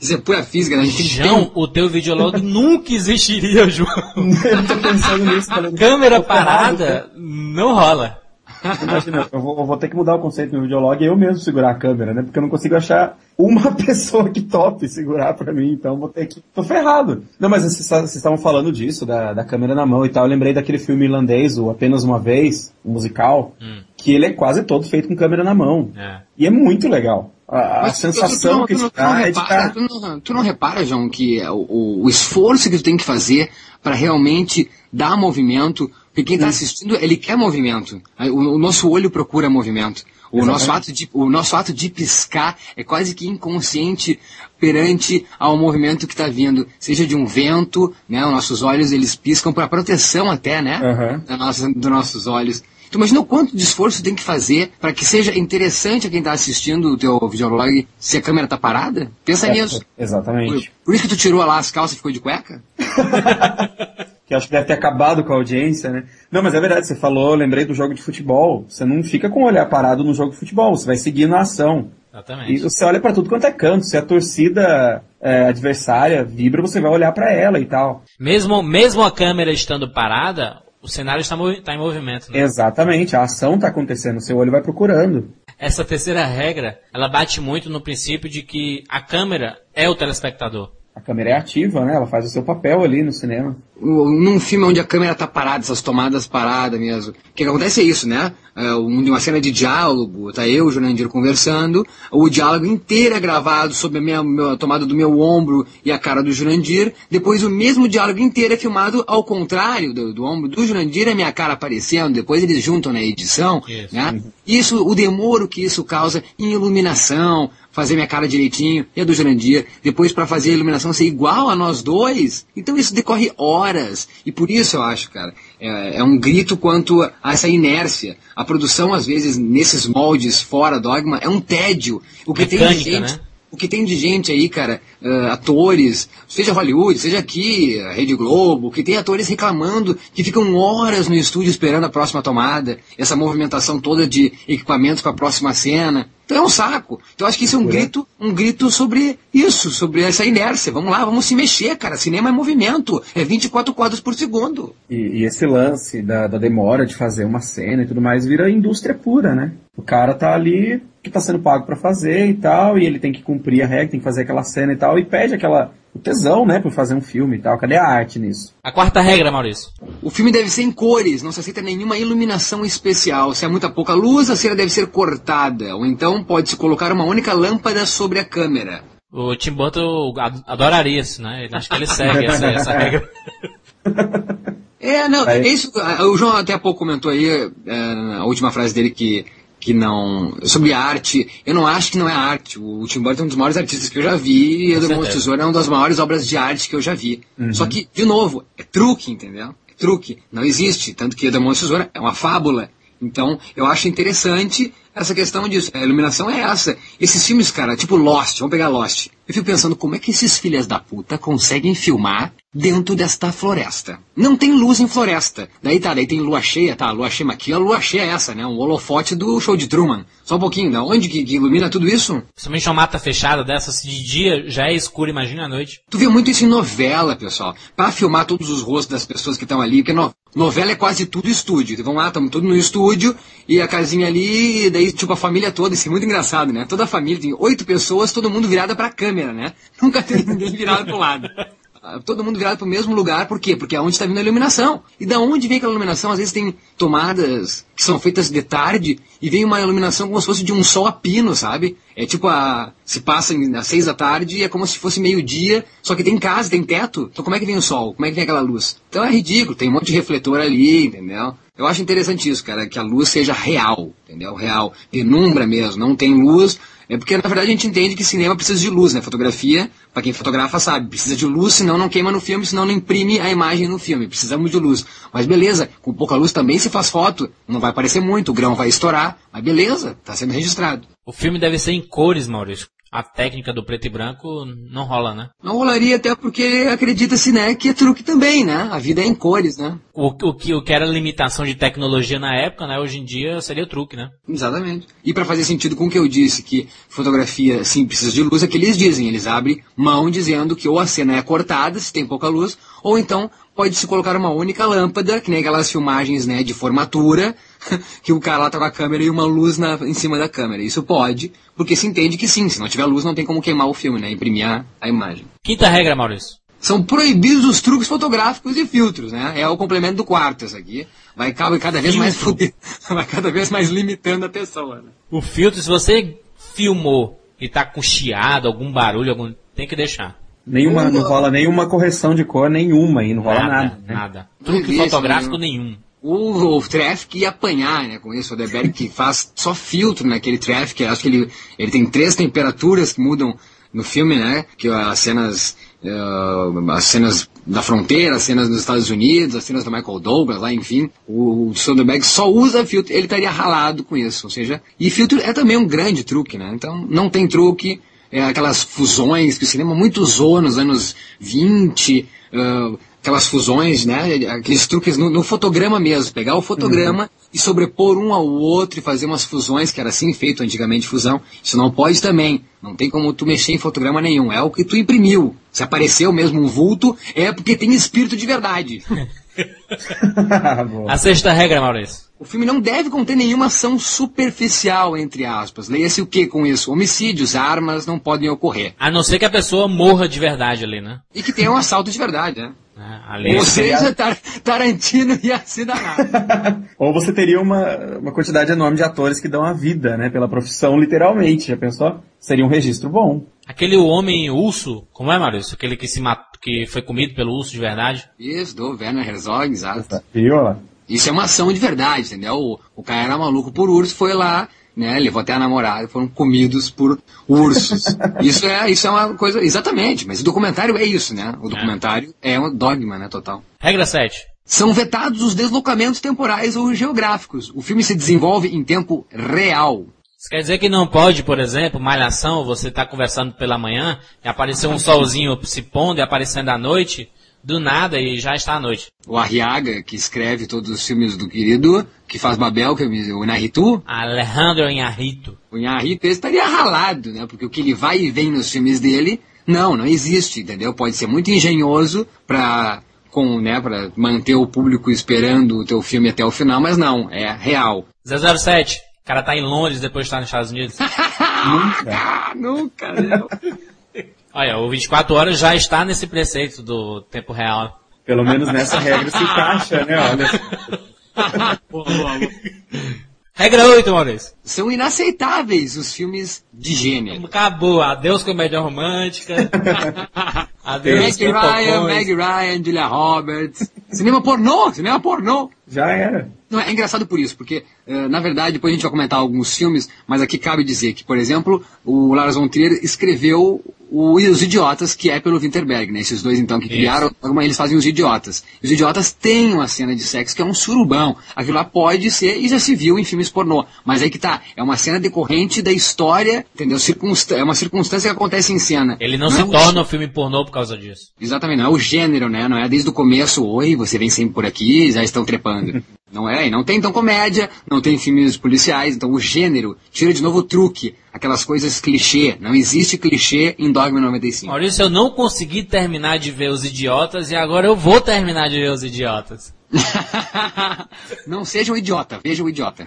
B: Isso é pura física, né? A gente
A: João, tem... o teu videolog nunca existiria, João.
C: eu tô pensando nisso. Falando,
A: Câmera parada não rola.
C: Imagina, eu vou, eu vou, ter que mudar o conceito do videolog e eu mesmo segurar a câmera, né? Porque eu não consigo achar uma pessoa que tope segurar pra mim, então vou ter que. Tô ferrado. Não, mas vocês estavam falando disso, da, da câmera na mão e tal. Eu lembrei daquele filme irlandês, o Apenas Uma Vez, o musical, hum. que ele é quase todo feito com câmera na mão. É. E é muito legal. A, sensação tu, tu, tu, que
B: tu, não, é repara, tu, não, tu não repara, João, que o, o, o esforço que tu tem que fazer para realmente dar movimento, porque quem está assistindo, ele quer movimento. O, o, nosso olho procura movimento. O nosso, ato de, o nosso ato de piscar é quase que inconsciente perante ao movimento que está vindo, seja de um vento, né? Os nossos olhos eles piscam para proteção até, né? Uhum. Da nossa, dos nossos olhos. Tu imagina o quanto de esforço tem que fazer para que seja interessante a quem está assistindo o teu videolog se a câmera está parada? Pensa é, nisso.
C: Exatamente.
B: Por, por, isso que tu tirou lá as calças e ficou de cueca?
C: que acho que deve ter acabado com a audiência, né? Não, mas é verdade, você falou, lembrei do jogo de futebol. Você não fica com o olhar parado no jogo de futebol, você vai seguir na ação. Exatamente. E você olha para tudo quanto é canto. Se a torcida é, adversária vibra, você vai olhar para ela e tal.
A: Mesmo, mesmo a câmera estando parada, o cenário está, está em movimento. Né?
C: Exatamente, a ação está acontecendo, seu olho vai procurando.
A: Essa terceira regra, ela bate muito no princípio de que a câmera é o telespectador.
C: A câmera é ativa, né? Ela faz o seu papel ali no cinema.
B: Num filme onde a câmera tá parada, essas tomadas paradas mesmo. O que acontece é isso, né? É uma cena de diálogo, tá eu e o Jurandir conversando, o diálogo inteiro é gravado sob a, minha, a tomada do meu ombro e a cara do Jurandir, depois o mesmo diálogo inteiro é filmado ao contrário do, do ombro do Jurandir, a minha cara aparecendo, depois eles juntam na edição, isso. né? Isso, o demoro que isso causa em iluminação, fazer minha cara direitinho, e a do Jurandir, depois para fazer a iluminação ser igual a nós dois. Então isso decorre horas. E por isso eu acho, cara, é, é um grito quanto a essa inércia. A produção, às vezes, nesses moldes fora dogma, é um tédio. O que Mecânica, tem de gente. Né? O que tem de gente aí, cara, uh, atores, seja Hollywood, seja aqui, a Rede Globo, que tem atores reclamando que ficam horas no estúdio esperando a próxima tomada, essa movimentação toda de equipamentos para a próxima cena. Então é um saco. Então eu acho que isso é um grito, um grito sobre isso, sobre essa inércia. Vamos lá, vamos se mexer, cara. Cinema é movimento, é 24 quadros por segundo.
C: E, e esse lance da, da, demora de fazer uma cena e tudo mais vira indústria pura, né? O cara tá ali que tá sendo pago para fazer e tal, e ele tem que cumprir a regra, tem que fazer aquela cena e tal, e pede aquela o tesão, né, por fazer um filme e tal. Cadê a arte nisso?
A: A quarta regra, Maurício.
B: O filme deve ser em cores, não se aceita nenhuma iluminação especial. Se há muita pouca luz, a cena deve ser cortada, ou então pode-se colocar uma única lâmpada sobre a câmera.
A: O Tim Burton adoraria isso, né? Acho que ele segue essa, essa regra.
B: É, não, é isso. O João até há pouco comentou aí, é, a última frase dele, que que não. Sobre arte, eu não acho que não é arte. O Tim Burton é um dos maiores artistas que eu já vi, e o Edmond Tesouro é uma das maiores obras de arte que eu já vi. Uhum. Só que, de novo, é truque, entendeu? É truque. Não existe. Tanto que Edmond Tesouro é uma fábula. Então, eu acho interessante essa questão disso. A iluminação é essa. Esses filmes, cara, tipo Lost, vamos pegar Lost. Eu fico pensando como é que esses filhas da puta conseguem filmar dentro desta floresta. Não tem luz em floresta. Daí tá, daí tem lua cheia, tá, lua cheia aqui, a lua cheia é essa, né? Um holofote do show de Truman. Só um pouquinho, da onde que, que ilumina tudo isso?
A: Somente uma mata fechada dessa, se de dia já é escuro, imagina a noite.
B: Tu vê muito isso em novela, pessoal. Para filmar todos os rostos das pessoas que estão ali, porque no, novela é quase tudo estúdio. Vão lá, estamos todos no estúdio, e a casinha ali, e daí, tipo, a família toda, isso é muito engraçado, né? Toda a família, tem oito pessoas, todo mundo virada pra câmera né? Nunca tem ninguém virado para o lado. Ah, todo mundo virado para o mesmo lugar, por quê? Porque é onde está vindo a iluminação. E da onde vem aquela iluminação? Às vezes tem tomadas que são feitas de tarde e vem uma iluminação como se fosse de um sol a pino, sabe? É tipo a. Se passa às seis da tarde e é como se fosse meio-dia, só que tem casa, tem teto. Então como é que vem o sol? Como é que vem aquela luz? Então é ridículo, tem um monte de refletor ali, entendeu? Eu acho interessante isso, cara, que a luz seja real, entendeu? Real. Penumbra mesmo, não tem luz. É porque, na verdade, a gente entende que cinema precisa de luz, né? Fotografia, para quem fotografa sabe, precisa de luz, senão não queima no filme, senão não imprime a imagem no filme. Precisamos de luz. Mas beleza, com pouca luz também se faz foto. Não vai aparecer muito, o grão vai estourar. Mas beleza, tá sendo registrado.
A: O filme deve ser em cores, Maurício a técnica do preto e branco não rola, né?
B: Não rolaria até porque acredita-se, né, que é truque também, né? A vida é em cores, né?
A: O, o, que, o que era limitação de tecnologia na época, né? Hoje em dia seria truque, né?
B: Exatamente. E para fazer sentido com o que eu disse, que fotografia sim precisa de luz, é que eles dizem, eles abrem mão dizendo que ou a cena é cortada, se tem pouca luz, ou então pode-se colocar uma única lâmpada, que nem aquelas filmagens né, de formatura, que o cara lá tá com a câmera e uma luz na, em cima da câmera. Isso pode, porque se entende que sim, se não tiver luz não tem como queimar o filme, né? Imprimir a, a imagem.
A: Quinta regra, Maurício.
B: São proibidos os truques fotográficos e filtros, né? É o complemento do quarto, isso aqui. Vai cada vez mais fuder, vai cada vez mais limitando a pessoa. Né?
A: O filtro, se você filmou e tá com chiado, algum barulho, algum, tem que deixar.
C: Nenhuma, não rola nenhuma correção de cor, nenhuma, e não rola nada.
A: Nada, né? nada. Truque fotográfico nenhum.
B: O, o Traffic ia apanhar, né, com isso. O Deberg que faz só filtro naquele Traffic. Acho que ele, ele tem três temperaturas que mudam no filme, né? Que as cenas, uh, as cenas da fronteira, as cenas dos Estados Unidos, as cenas do Michael Douglas, lá, enfim. O, o Soderbergh só usa filtro. Ele estaria ralado com isso, ou seja... E filtro é também um grande truque, né? Então, não tem truque é, aquelas fusões que o cinema muito usou nos anos 20, uh, aquelas fusões, né, aqueles truques no, no fotograma mesmo, pegar o fotograma uhum. e sobrepor um ao outro e fazer umas fusões, que era assim feito antigamente fusão, isso não pode também, não tem como tu mexer em fotograma nenhum, é o que tu imprimiu, se apareceu mesmo um vulto, é porque tem espírito de verdade.
A: A sexta regra, Maurício.
B: O filme não deve conter nenhuma ação superficial, entre aspas. Leia-se o que com isso? Homicídios, armas não podem ocorrer.
A: A não ser que a pessoa morra de verdade ali, né?
B: E que tenha um assalto de verdade, né? É, Ou seja, tar Tarantino ia assinar.
C: Ou você teria uma, uma quantidade enorme de atores que dão a vida, né? Pela profissão, literalmente. Já pensou? Seria um registro bom.
A: Aquele homem urso, como é, Maurício? Aquele que se matou, que foi comido pelo urso de verdade?
B: Isso, do Werner Herzog, exato.
C: Viola.
B: Isso é uma ação de verdade, entendeu? O, o cara era maluco por urso, foi lá, né? Levou até a namorada, foram comidos por ursos. isso é, isso é uma coisa, exatamente, mas o documentário é isso, né? O documentário é, é um dogma, né, total.
A: Regra 7.
B: São vetados os deslocamentos temporais ou geográficos. O filme se desenvolve em tempo real.
A: Isso quer dizer que não pode, por exemplo, malhação, você está conversando pela manhã e aparecer um solzinho se pondo e aparecendo à noite, do nada e já está à noite.
B: O Arriaga, que escreve todos os filmes do querido, que faz Babel, que é o Inarritu.
A: Alejandro Inarritu.
B: O Inarritu estaria ralado, né? Porque o que ele vai e vem nos filmes dele, não, não existe, entendeu? Pode ser muito engenhoso para com, né, para manter o público esperando o teu filme até o final, mas não, é real.
A: 007, o cara tá em Londres depois de estar nos Estados Unidos.
B: nunca, nunca, não.
A: Olha, o 24 horas já está nesse preceito do tempo real.
C: Pelo menos nessa regra se encaixa, né? Olha.
A: Regra 8, Maurício.
B: São inaceitáveis os filmes de gênero.
A: Acabou. Adeus comédia romântica.
B: Adeus Meg Ryan, Meg Ryan, Julia Roberts. Cinema pornô, cinema pornô.
C: Já era.
B: Não, é engraçado por isso, porque, uh, na verdade, depois a gente vai comentar alguns filmes, mas aqui cabe dizer que, por exemplo, o Lars von Trier escreveu o, Os Idiotas, que é pelo Winterberg, né? Esses dois, então, que criaram, Isso. eles fazem Os Idiotas. Os Idiotas têm uma cena de sexo que é um surubão. Aquilo lá pode ser, e já se viu em filmes pornô. Mas aí que tá, é uma cena decorrente da história, entendeu? É uma circunstância que acontece em cena.
A: Ele não, não se é torna um filme pornô por causa disso.
B: Exatamente, não é o gênero, né? Não é desde o começo, oi, você vem sempre por aqui, já estão trepando. Não é, e não tem então comédia, não tem filmes policiais, então o gênero tira de novo o truque, aquelas coisas clichê. Não existe clichê em Dogma 95.
A: Maurício, eu não consegui terminar de ver Os Idiotas e agora eu vou terminar de ver Os Idiotas.
B: não seja um idiota, veja um idiota.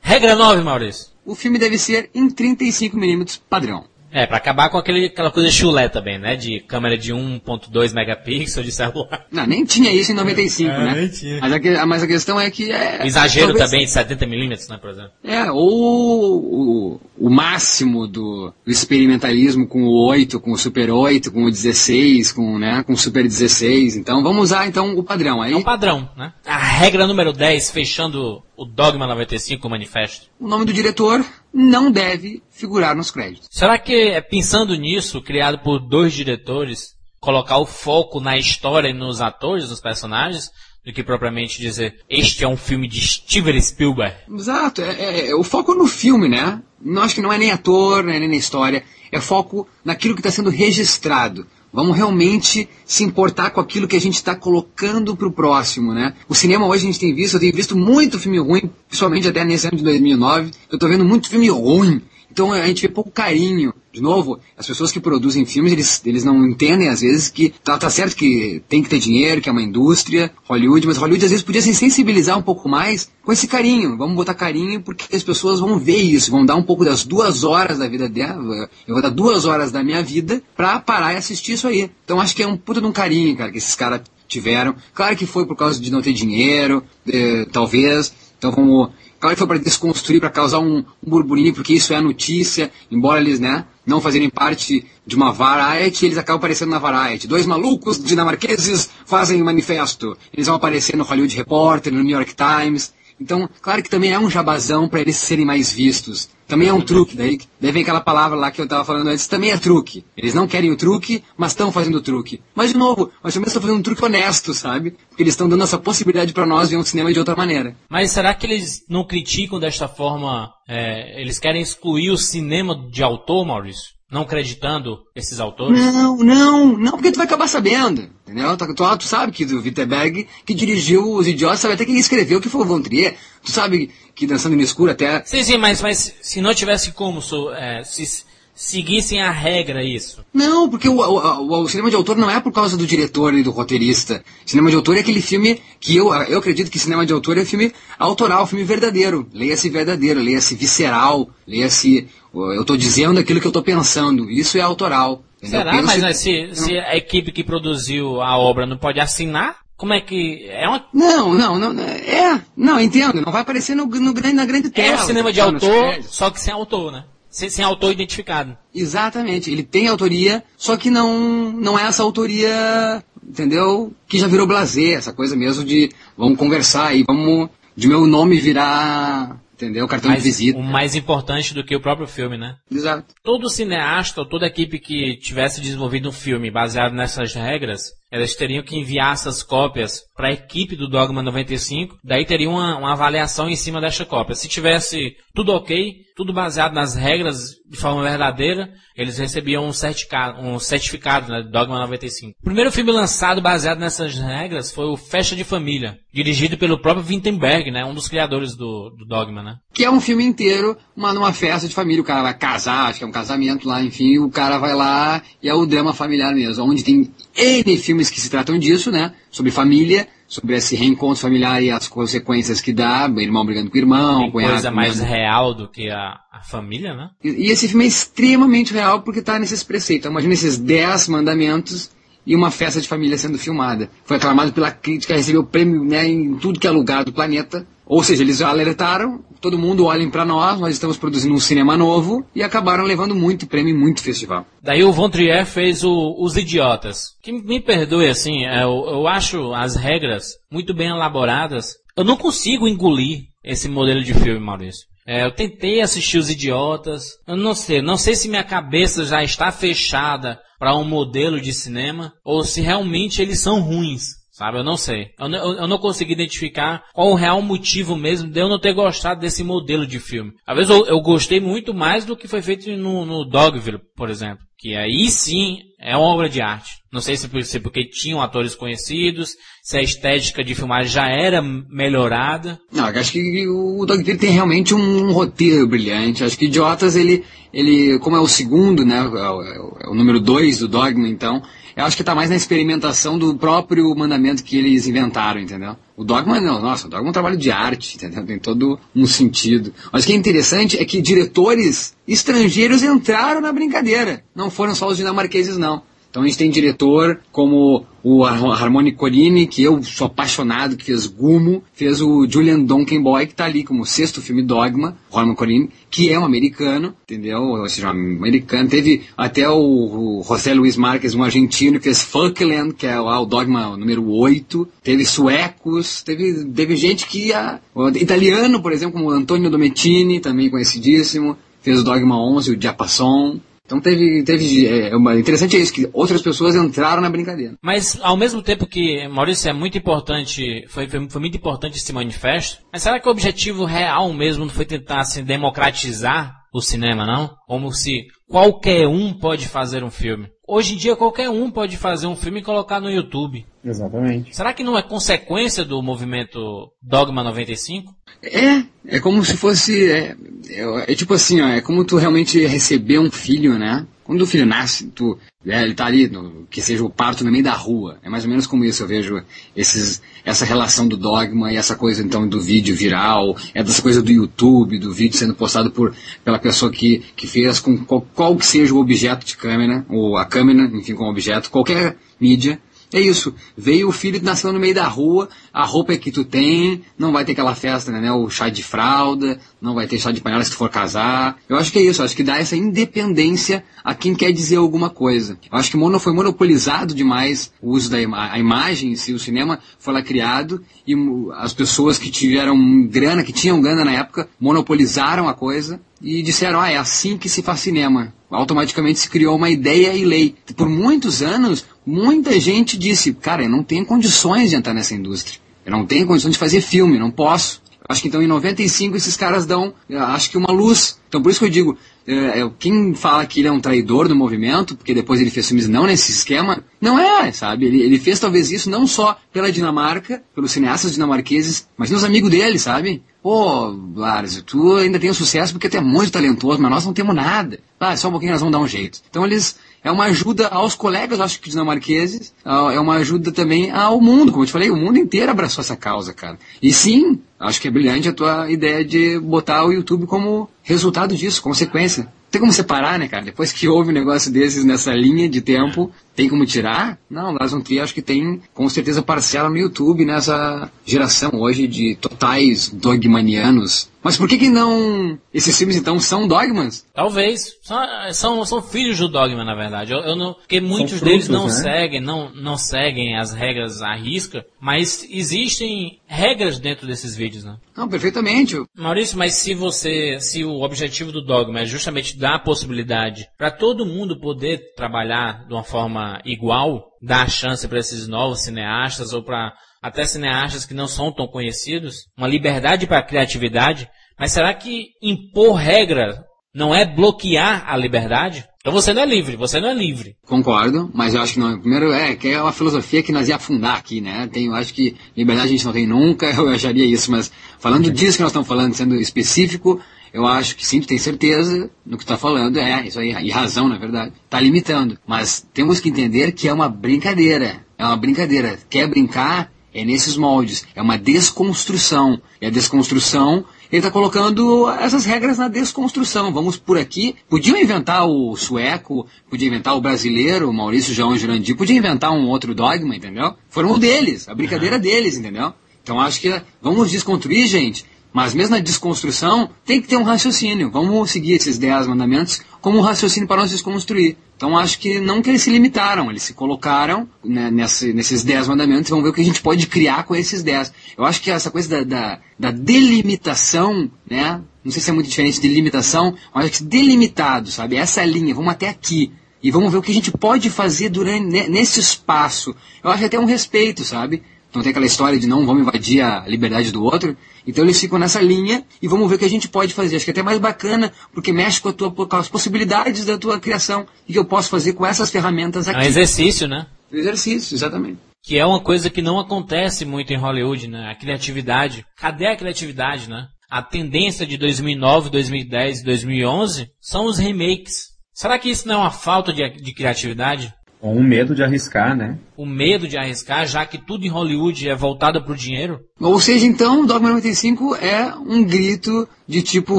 A: Regra 9, Maurício.
B: O filme deve ser em 35mm padrão.
A: É, pra acabar com aquele, aquela coisa chulé também, né? De câmera de 1.2 megapixels de celular.
B: Não, nem tinha isso em 95, é, né? Nem tinha. Mas a, mas a questão é que é...
A: Exagero talvez... também de 70 milímetros, né, por exemplo?
B: É, ou o, o máximo do, do, experimentalismo com o 8, com o Super 8, com o 16, com, né, com o Super 16. Então vamos usar então o padrão aí.
A: É um padrão, né? A regra número 10, fechando o Dogma 95, o manifesto.
B: O nome do diretor não deve figurar nos créditos.
A: Será que, é pensando nisso, criado por dois diretores, colocar o foco na história e nos atores, nos personagens, do que propriamente dizer este é um filme de Steven Spielberg.
B: Exato, é, é, é o foco no filme, né? Não acho que não é nem ator, nem na história, é foco naquilo que está sendo registrado. Vamos realmente se importar com aquilo que a gente está colocando para o próximo, né? O cinema hoje a gente tem visto, eu tenho visto muito filme ruim, principalmente até nesse ano de 2009. Eu estou vendo muito filme ruim. Então a gente vê pouco carinho. De novo, as pessoas que produzem filmes, eles, eles não entendem às vezes que tá, tá certo que tem que ter dinheiro, que é uma indústria, Hollywood, mas Hollywood às vezes podia se sensibilizar um pouco mais com esse carinho. Vamos botar carinho porque as pessoas vão ver isso, vão dar um pouco das duas horas da vida dela. Eu vou dar duas horas da minha vida pra parar e assistir isso aí. Então acho que é um puta de um carinho, cara, que esses caras tiveram. Claro que foi por causa de não ter dinheiro, eh, talvez. Então vamos Claro que foi para desconstruir, para causar um, um, burburinho, porque isso é a notícia, embora eles, né, não fazerem parte de uma variety, eles acabam aparecendo na variety. Dois malucos dinamarqueses fazem um manifesto. Eles vão aparecer no Hollywood Reporter, no New York Times. Então, claro que também é um jabazão para eles serem mais vistos. Também é um truque, daí, daí vem aquela palavra lá que eu estava falando antes, também é truque. Eles não querem o truque, mas estão fazendo o truque. Mas, de novo, mas também estão fazendo um truque honesto, sabe? Porque eles estão dando essa possibilidade para nós ver um cinema de outra maneira.
A: Mas será que eles não criticam desta forma, é, eles querem excluir o cinema de autor, Maurício? Não acreditando esses autores?
B: Não, não, não, porque tu vai acabar sabendo, entendeu? Tu, tu, tu sabe que o Wittenberg, que dirigiu Os Idiotas, sabe até quem escreveu, que foi o Von Trier. Tu sabe que Dançando no Escuro até...
A: Sim, sim, mas, mas se não tivesse como, é, se seguissem a regra isso.
B: Não, porque o, o, o, cinema de autor não é por causa do diretor e do roteirista. Cinema de autor é aquele filme que eu, eu acredito que cinema de autor é filme autoral, filme verdadeiro. Leia-se verdadeiro, leia-se visceral, leia-se eu estou dizendo aquilo que eu estou pensando. Isso é autoral.
A: Será? Mas, mas se, se, a equipe que produziu a obra não pode assinar, como é que. É uma...
B: Não, não, não. É. Não, entendo. Não vai aparecer no, no, na grande tela.
A: É um cinema de autor, só que sem autor, né? Sem, sem, autor identificado.
B: Exatamente. Ele tem autoria, só que não, não é essa autoria, entendeu? Que já virou blazer, essa coisa mesmo de vamos conversar e vamos de meu nome virar entendeu? O cartão
A: mais,
B: de visita.
A: O mais importante do que o próprio filme, né?
B: Exato.
A: Todo cineasta toda equipe que tivesse desenvolvido um filme baseado nessas regras, elas teriam que enviar essas cópias para a equipe do Dogma 95, daí teria uma, uma avaliação em cima dessa cópia. Se tivesse tudo ok, tudo baseado nas regras de forma verdadeira, eles recebiam um certificado, um certificado né, Dogma 95. O primeiro filme lançado baseado nessas regras foi o Festa de Família, dirigido pelo próprio Wittenberg, né, um dos criadores do, do Dogma, né?
B: Que é um filme inteiro, uma, numa festa de família, o cara vai casar, acho que é um casamento lá, enfim, o cara vai lá e é o drama familiar mesmo, onde tem N filmes que se tratam disso, né, sobre família, sobre esse reencontro familiar e as consequências que dá, irmão brigando com irmão,
A: Tem cunhado, coisa mais real do que a, a família, né?
B: E, e, esse filme é extremamente real porque está nesses preceitos. Então, imagina esses dez mandamentos e uma festa de família sendo filmada. Foi aclamado pela crítica, recebeu prêmio né, em tudo que é lugar do planeta. Ou seja, eles alertaram, todo mundo olhem para nós, nós estamos produzindo um cinema novo e acabaram levando muito prêmio em muito festival.
A: Daí o Von Trier fez o, Os Idiotas. Que me perdoe assim, é, eu, eu acho as regras muito bem elaboradas. Eu não consigo engolir esse modelo de filme, Maurício. É, eu tentei assistir Os Idiotas. Eu não sei, não sei se minha cabeça já está fechada para um modelo de cinema ou se realmente eles são ruins. Sabe, eu não sei. Eu, eu, eu, não consegui identificar qual o real motivo mesmo de eu não ter gostado desse modelo de filme. Às vezes eu, eu gostei muito mais do que foi feito no, no Dogville, por exemplo. Que aí sim é uma obra de arte. Não sei se, se porque tinham atores conhecidos, se a estética de filmagem já era melhorada.
B: Não, acho que o Dogville tem realmente um roteiro brilhante. Acho que Idiotas, ele, ele como é o segundo, né, é o, é o número dois do Dogma, então, eu acho que está mais na experimentação do próprio mandamento que eles inventaram, entendeu? O dogma não, nossa, o dogma é um trabalho de arte, entendeu? Tem todo um sentido. Mas o que é interessante é que diretores estrangeiros entraram na brincadeira. Não foram só os dinamarqueses, não. Então a gente tem diretor como o Harmony Corine, que eu sou apaixonado, que fez Gumo, fez o Julian Donkenboy, que está ali como sexto filme Dogma, Harmony Corine, que é um americano, entendeu? Ou seja, um americano. Teve até o, José Luiz Marques, um argentino, que fez Funkland, que é lá o Dogma número 8. Teve suecos, teve, teve gente que ia... Italiano, por exemplo, como Antonio Domettini, também conhecidíssimo, fez o Dogma 11, o Diapason. Então teve, teve é, uma, interessante é isso, que outras pessoas entraram na brincadeira.
A: Mas ao mesmo tempo que, Maurício, é muito importante, foi, foi, muito importante esse manifesto, mas será que o objetivo real mesmo não foi tentar assim, democratizar o cinema, não? Como se qualquer um pode fazer um filme. Hoje em dia qualquer um pode fazer um filme e colocar no YouTube.
C: Exatamente.
A: Será que não é consequência do movimento Dogma 95?
B: É, é como se fosse. É, é, é, tipo assim, ó, é como tu realmente receber um filho, né? Quando o filho nasce, tu, é, ele tá ali, no, que seja o parto no meio da rua. É mais ou menos como isso, eu vejo esses, essa relação do dogma e essa coisa então do vídeo viral, é dessa coisa do YouTube, do vídeo sendo postado por, pela pessoa que, que fez com qual, qual que seja o objeto de câmera, ou a câmera, enfim, com objeto, qualquer mídia é isso. Veio o filho, nasceu no meio da rua, a roupa é que tu tem, não vai ter aquela festa, né? O chá de fralda, não vai ter chá de panela se tu for casar. Eu acho que é isso, acho que dá essa independência a quem quer dizer alguma coisa. Eu acho que mono, foi monopolizado demais o uso da a imagem, se o cinema foi lá criado e as pessoas que tiveram grana, que tinham grana na época, monopolizaram a coisa e disseram, ah, é assim que se faz cinema. Automaticamente se criou uma ideia e lei. Por muitos anos, muita gente disse, cara, eu não tenho condições de entrar nessa indústria. Eu não tenho condições de fazer filme, não posso. Acho que então em 95 esses caras dão, acho que uma luz. Então por isso que eu digo, é, quem fala que ele é um traidor do movimento, porque depois ele fez filmes não nesse esquema, não é, sabe? Ele, ele fez talvez isso não só pela Dinamarca, pelos cineastas dinamarqueses, mas nos amigos dele, sabe? Pô, Lars, tu ainda tem um sucesso porque tu é muito talentoso, mas nós não temos nada. Ah, só um pouquinho nós vamos dar um jeito. Então eles é uma ajuda aos colegas, acho que dinamarqueses, é uma ajuda também ao mundo, como eu te falei, o mundo inteiro abraçou essa causa, cara. E sim, acho que é brilhante a tua ideia de botar o YouTube como resultado disso, consequência tem como separar, né, cara? Depois que houve um negócio desses nessa linha de tempo, tem como tirar? Não, Lars von Trier acho que tem com certeza parcela no YouTube nessa geração hoje de totais dogmanianos. Mas por que que não... Esses filmes então são dogmas?
A: Talvez. São, são, são filhos do dogma, na verdade. Eu, eu não, porque muitos frutos, deles não né? seguem, não, não seguem as regras à risca, mas existem regras dentro desses vídeos, né?
B: Não, perfeitamente.
A: Maurício, mas se você, se o objetivo do dogma é justamente dar a possibilidade para todo mundo poder trabalhar de uma forma igual, dar chance para esses novos cineastas ou para até cineastas que não são tão conhecidos, uma liberdade para a criatividade, mas será que impor regra não é bloquear a liberdade? Então você não é livre, você não é livre.
B: Concordo, mas eu acho que não. Primeiro é que é uma filosofia que nós ia afundar aqui, né? Tem, eu acho que liberdade a gente não tem nunca, eu acharia isso, mas falando disso que nós estamos falando, sendo específico, eu acho que sim, tu tem certeza no que tu tá falando, é, isso aí, e razão, na verdade. Tá limitando. Mas temos que entender que é uma brincadeira. É uma brincadeira. Quer brincar? É nesses moldes. É uma desconstrução. E a desconstrução, ele está colocando essas regras na desconstrução. Vamos por aqui. Podiam inventar o sueco, podia inventar o brasileiro, o Maurício João Jurandir, podia inventar um outro dogma, entendeu? Foram o deles, a brincadeira deles, entendeu? Então acho que vamos desconstruir, gente. Mas mesmo na desconstrução, tem que ter um raciocínio. Vamos seguir esses dez mandamentos como um raciocínio para nós desconstruir. Então acho que não que eles se limitaram, eles se colocaram né, nesse, nesses dez mandamentos e vamos ver o que a gente pode criar com esses dez. Eu acho que essa coisa da, da, da delimitação, né? Não sei se é muito diferente de limitação, mas acho que delimitado, sabe? Essa linha, vamos até aqui. E vamos ver o que a gente pode fazer durante, nesse espaço. Eu acho até um respeito, sabe? Então tem aquela história de não vamos invadir a liberdade do outro. Então eles ficam nessa linha e vamos ver o que a gente pode fazer. Acho que é até mais bacana, porque mexe com, a tua, com as possibilidades da tua criação e que eu posso fazer com essas ferramentas aqui.
A: É um exercício, né?
B: Exercício, exatamente.
A: Que é uma coisa que não acontece muito em Hollywood, né? A criatividade. Cadê a criatividade, né? A tendência de 2009, 2010 2011 são os remakes. Será que isso não é uma falta de, de criatividade?
C: Ou um medo de arriscar, né?
A: O medo de arriscar, já que tudo em Hollywood é voltado para o dinheiro?
B: Ou seja, então, o Dogma 95 é um grito de tipo,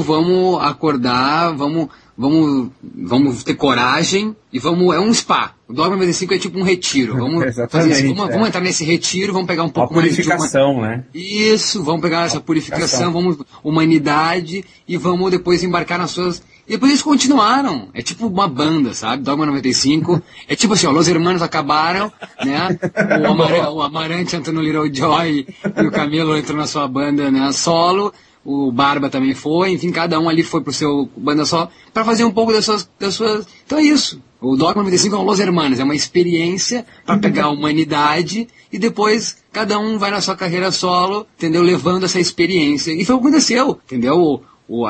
B: vamos acordar, vamos vamos, vamos ter coragem e vamos. É um spa. O Dogma 95 é tipo um retiro. Vamos, fazer isso, vamos,
C: é.
B: vamos entrar nesse retiro, vamos pegar um
C: Uma
B: pouco mais de
C: purificação, né?
B: isso, vamos pegar essa purificação, vamos humanidade e vamos depois embarcar nas suas. E depois eles continuaram. É tipo uma banda, sabe? Dogma 95. É tipo assim, ó, Los Hermanos acabaram, né? O, Amar o Amarante entrou no Little Joy e o Camilo entrou na sua banda, né? Solo. O Barba também foi, enfim, cada um ali foi pro seu banda só para fazer um pouco das suas, das suas. Então é isso. O Dogma 95 é um Los Hermanos, é uma experiência para pegar a humanidade e depois cada um vai na sua carreira solo, entendeu? Levando essa experiência. E foi o que aconteceu, entendeu?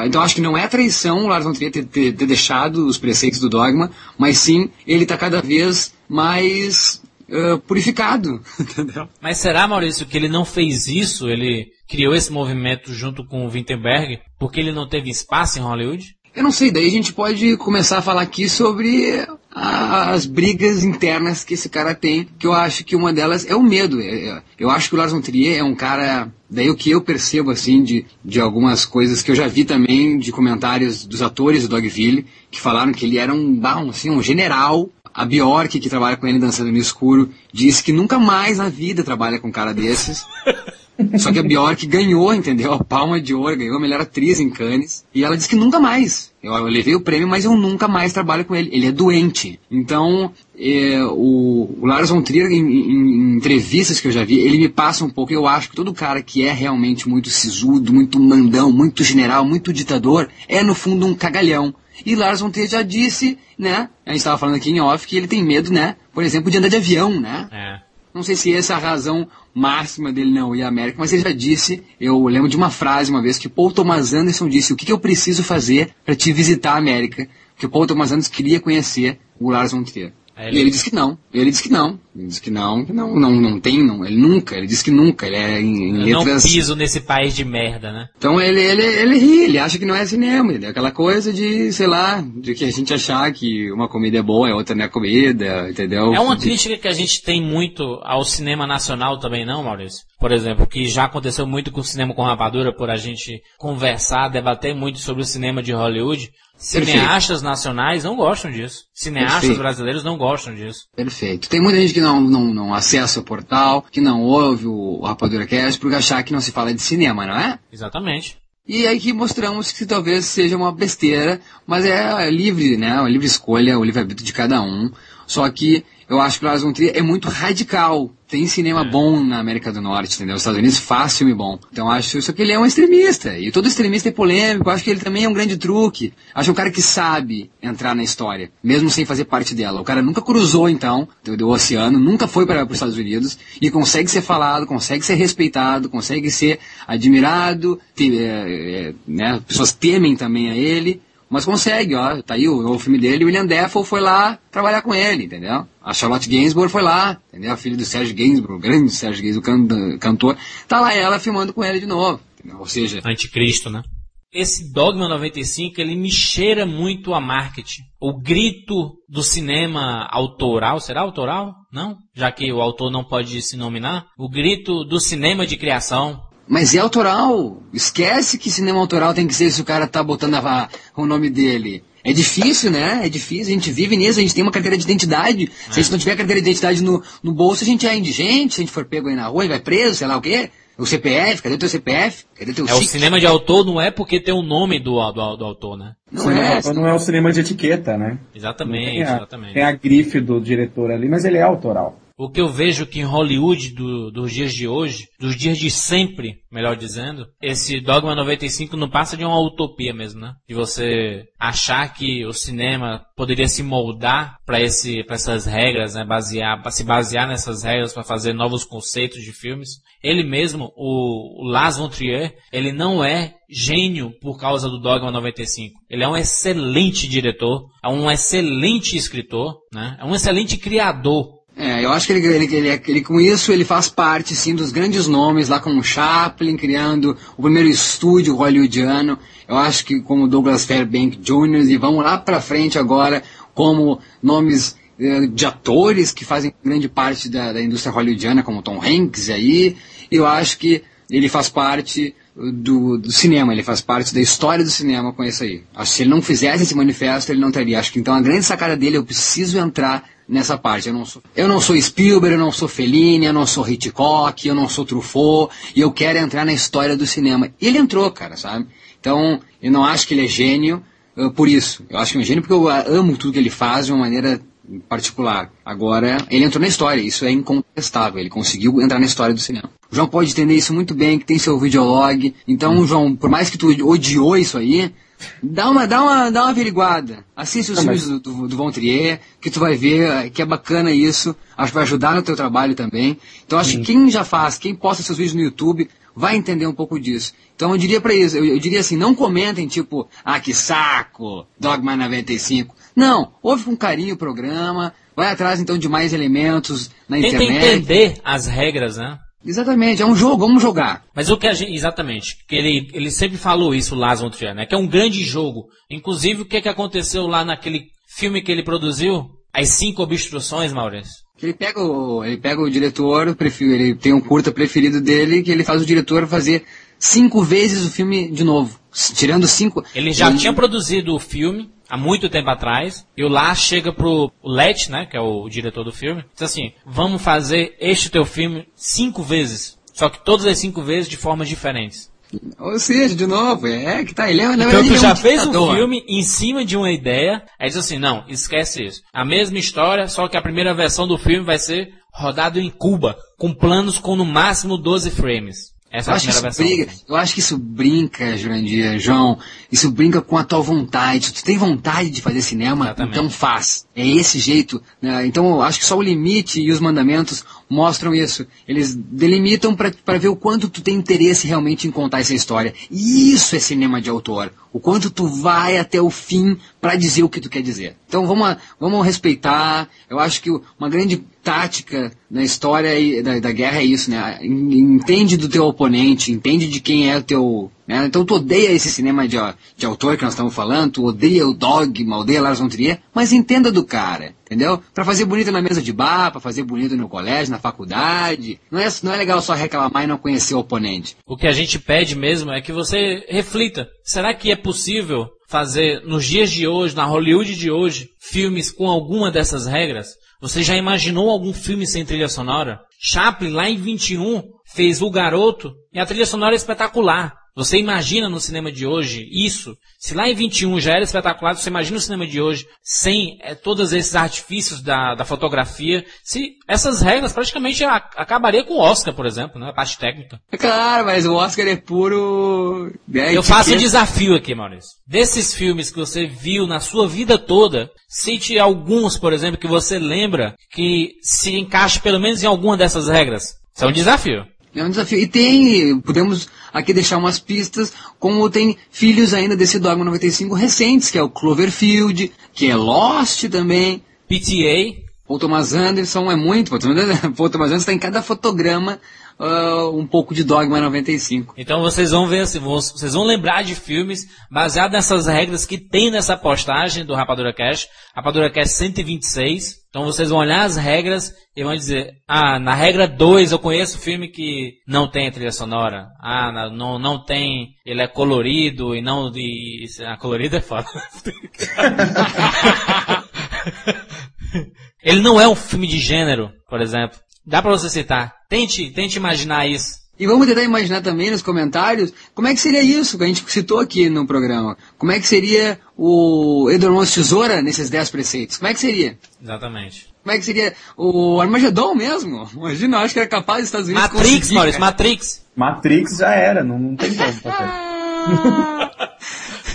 B: Então acho que não é traição o Lars von Trier ter, ter- ter deixado os preceitos do dogma, mas sim ele está cada vez mais eh, purificado, entendeu?
A: Mas será, Maurício, que ele não fez isso? Ele criou esse movimento junto com o Wittenberg porque ele não teve espaço em Hollywood?
B: Eu não sei, daí a gente pode começar a falar aqui sobre as brigas internas que esse cara tem, que eu acho que uma delas é o medo. É- é- Eu acho que o Lars von Trier é um cara, daí o que eu percebo assim de, de algumas coisas que eu já vi também de comentários dos atores do Dogville, que falaram que ele era um, um, assim, um general. A Bjork, que trabalha com ele dançando no escuro, disse que nunca mais na vida trabalha com um cara desses. Só que a Bjork ganhou, entendeu? A palma de ouro, ganhou a melhor atriz em Cannes. E ela disse que nunca mais. Eu, eu levei o prêmio, mas eu nunca mais trabalho com ele. Ele é doente. Então, é, o, o Lars von Trier, em, em- em entrevistas que eu já vi, ele me passa um pouco. Eu acho que todo cara que é realmente muito sisudo, muito mandão, muito general, muito ditador, é no fundo um cagalhão. E Lars von Trier já disse, né? A gente estava falando aqui em off que ele tem medo, né? Por exemplo, de andar de avião, né?
A: É.
B: Não sei se essa é a razão máxima dele não ir à América, mas ele já disse, eu lembro de uma frase uma vez que Paul Thomas Anderson disse, o que, que eu preciso fazer para te visitar a América? O Paul Thomas Anderson queria conhecer o Lars von Trier.
A: Aí
B: E
A: ele-
B: ele disse que não. Ele disse que não. Ele disse que não, que não, não, não tem, não. Ele nunca. Ele disse que nunca. Ele é em, em
A: Eu não
B: letras.
A: piso nesse país de merda, né?
B: Então ele, ele, ele ri, ele acha que não é cinema, ele é aquela coisa de, sei lá, de que a gente achar que uma comida é boa, a outra não é comida, entendeu?
A: É uma crítica que a gente tem muito ao cinema nacional também, não, Maurício? Por exemplo, que já aconteceu muito com o cinema com rapadura, por a gente conversar, debater muito sobre o cinema de Hollywood. Cineastas nacionais não gostam disso. Cineastas
B: Perfeito.
A: brasileiros não gostam disso.
B: Perfeito. Tem muita gente que não, não, não acessa o portal, que não ouve o, Rapadura Cast, porque achar que não se fala de cinema, não é?
A: Exatamente.
B: E aí que mostramos que talvez seja uma besteira, mas é livre, né? Uma livre escolha, o livre-arbítrio de cada um. Só que eu acho que o Lars von Trier é muito radical. Tem cinema bom na América do Norte, entendeu? Os Estados Unidos faz filme bom. Então acho só que ele é um extremista. E todo extremista é polêmico. Eu acho que ele também é um grande truque. Acho um cara que sabe entrar na história, mesmo sem fazer parte dela. O cara nunca cruzou, então, do, oceano, nunca foi para os Estados Unidos e consegue ser falado, consegue ser respeitado, consegue ser admirado, te- é, é, né? As pessoas temem também a ele. Mas consegue, ó, tá aí o novo filme dele, o William Dafoe foi lá trabalhar com ele, entendeu? A Charlotte Gainsbourg foi lá, entendeu? A filha do Sérgio Gainsbourg, o grande Sérgio Gainsbourg, can- cantor, tá lá ela filmando com ele de novo, entendeu? Ou seja,
A: Anticristo, né? Esse Dogma 95, ele me cheira muito a marketing. O grito do cinema autoral, será autoral? Não? Já que o autor não pode se nominar. O grito do cinema de criação.
B: Mas é autoral, esquece que cinema autoral tem que ser se o cara tá botando a- o nome dele. É difícil, né? É difícil, a gente vive nisso, a gente tem uma carteira de identidade. Se a gente não tiver carteira de identidade no, no bolso, a gente é indigente, se a gente for pego aí na rua e vai preso, sei lá o quê. O CPF, cadê o teu CPF? Cadê teu
A: É o cinema de autor, não é porque tem o nome do, do, do autor, né?
B: Não
C: cinema
B: é,
C: autor não é o cinema de etiqueta, né?
A: Exatamente,
C: Tem a,
A: exatamente.
C: tem a grife do diretor ali, mas ele é autoral.
A: O que eu vejo que em Hollywood do- dos dias de hoje, dos dias de sempre, melhor dizendo, esse Dogma 95 não passa de uma utopia mesmo, né? De você achar que o cinema poderia se moldar para esse, para essas regras, né? Basear, pra se basear nessas regras para fazer novos conceitos de filmes. Ele mesmo, o, Lars von Trier, ele não é gênio por causa do Dogma 95. Ele é um excelente diretor, é um excelente escritor, né? É um excelente criador
B: É, eu acho que ele, ele, ele, ele, com isso ele faz parte sim dos grandes nomes lá com o Chaplin criando o primeiro estúdio hollywoodiano. Eu acho que como Douglas Fairbank Jr. e vamos lá pra frente agora como nomes eh, de atores que fazem grande parte da, da indústria hollywoodiana como Tom Hanks aí. Eu acho que ele faz parte do, do cinema, ele faz parte da história do cinema com isso aí. Acho que se ele não fizesse esse manifesto, ele não teria. Acho que então a grande sacada dele, eu preciso entrar nessa parte. Eu não sou, eu não sou Spielberg, eu não sou Fellini, eu não sou Hitchcock, eu não sou Truffaut, e eu quero entrar na história do cinema. E ele entrou, cara, sabe? Então, eu não acho que ele é gênio uh, por isso. Eu acho que é um gênio porque eu amo tudo que ele faz de uma maneira particular. Agora, ele entrou na história, isso é incontestável, ele conseguiu entrar na história do cinema. O João pode entender isso muito bem, que tem seu videolog. Então, João, por mais que tu odiou isso aí, dá uma, dá uma, dá uma averiguada. Assiste os filmes do, do, Von Trier, que tu vai ver que é bacana isso. Acho que vai ajudar no teu trabalho também. Então, acho que quem já faz, quem posta seus vídeos no YouTube, vai entender um pouco disso. Então eu diria para isso, eu, eu, diria assim, não comentem tipo, ah que saco, Dogma 95. Não, ouve com carinho o programa, vai atrás então de mais elementos na
A: Tenta
B: internet.
A: entender as regras, né?
B: Exatamente, é um jogo, vamos jogar.
A: Mas o que a gente, exatamente, que ele, ele sempre falou isso, o von Trier, né? Que é um grande jogo. Inclusive, o que, que aconteceu lá naquele filme que ele produziu? As cinco obstruções, Maurício.
B: Ele pega o, ele pega o diretor, ele tem um curta preferido dele, que ele faz o diretor fazer cinco vezes o filme de novo. Tirando cinco.
A: Ele já tinha produzido o filme há muito tempo atrás, e o Lars chega pro Let, né, que é o diretor do filme, diz assim, vamos fazer este teu filme cinco vezes. Só que todas as cinco vezes de formas diferentes.
B: Ou seja, de novo, é que tá, ele é, na
A: Então tu
B: ele é
A: já
B: um
A: fez um
B: ditador.
A: filme em cima de uma ideia, aí diz assim, não, esquece isso. A mesma história, só que a primeira versão do filme vai ser rodado em Cuba, com planos com no máximo 12 frames. Essa
B: Eu
A: é a
B: acho, isso
A: versão.
B: briga, eu acho que isso brinca, Jurandir, João, isso brinca com a tua vontade. Se tu tem vontade de fazer cinema,
A: Exatamente.
B: então faz. É esse jeito. né? Então eu acho que só o limite e os mandamentos mostram isso. Eles delimitam para ver o quanto tu tem interesse realmente em contar essa história. E isso é cinema de autor. O quanto tu vai até o fim para dizer o que tu quer dizer. Então vamos, vamos respeitar. Eu acho que uma grande tática na história da, da guerra é isso, né? En- Entende do teu oponente, entende de quem é o teu. Né? Então tu odeia esse cinema de, de autor que nós estamos falando, tu odeia o Dogma, odeia Lars von Trier, mas entenda do cara, entendeu? Pra fazer bonito na mesa de bar, pra fazer bonito no colégio, na faculdade. Não é, não é legal só reclamar e não conhecer o oponente.
A: O que a gente pede mesmo é que você reflita. Será que é possível fazer, nos dias de hoje, na Hollywood de hoje, filmes com alguma dessas regras? Você já imaginou algum filme sem trilha sonora? Chaplin, lá em 21, fez O Garoto e a trilha sonora é espetacular. Você imagina no cinema de hoje isso? Se lá em 21 já era espetacular, você imagina no cinema de hoje sem eh, todos esses artifícios da, da fotografia? Se essas regras praticamente a- acabaria com o Oscar, por exemplo, né? A parte técnica.
B: É claro, mas o Oscar é puro. né,
A: Eu faço o
B: etiqueta.
A: desafio aqui, Maurício. Desses filmes que você viu na sua vida toda, cite alguns, por exemplo, que você lembra que se encaixe pelo menos em alguma dessas regras. Isso é um desafio.
B: É um desafio. E tem, podemos aqui deixar umas pistas, como tem filhos ainda desse Dogma 95 recentes, que é o Cloverfield, que é Lost também.
A: PTA,
B: Paul Thomas Anderson é muito, Paul Thomas Anderson- Paul Thomas Anderson está em cada fotograma ah, um pouco de Dogma 95.
A: Então vocês vão ver assim, vocês vão lembrar de filmes baseados nessas regras que tem nessa postagem do Rapadura Cash, Rapadura Cash 126. Então vocês vão olhar as regras e vão dizer, ah, na regra 2 eu conheço filme que não tem trilha sonora. Ah, não, não tem, ele é colorido e não, e, ah, colorido é foda. ele não é um filme de gênero, por exemplo. Dá pra você citar. Tente, tente imaginar isso.
B: E vamos tentar imaginar também nos comentários como é que seria isso que a gente citou aqui no programa. Como é que seria o de Tesoura nesses 10 preceitos? Como é que seria?
A: Exatamente.
B: Como é que seria o Armagedon mesmo? Imagina, eu acho que era capaz dos Estados Unidos
A: Matrix,
B: conseguir,
A: Maurício,
B: cara.
A: Matrix.
C: Matrix já era, não, não tem como fazer.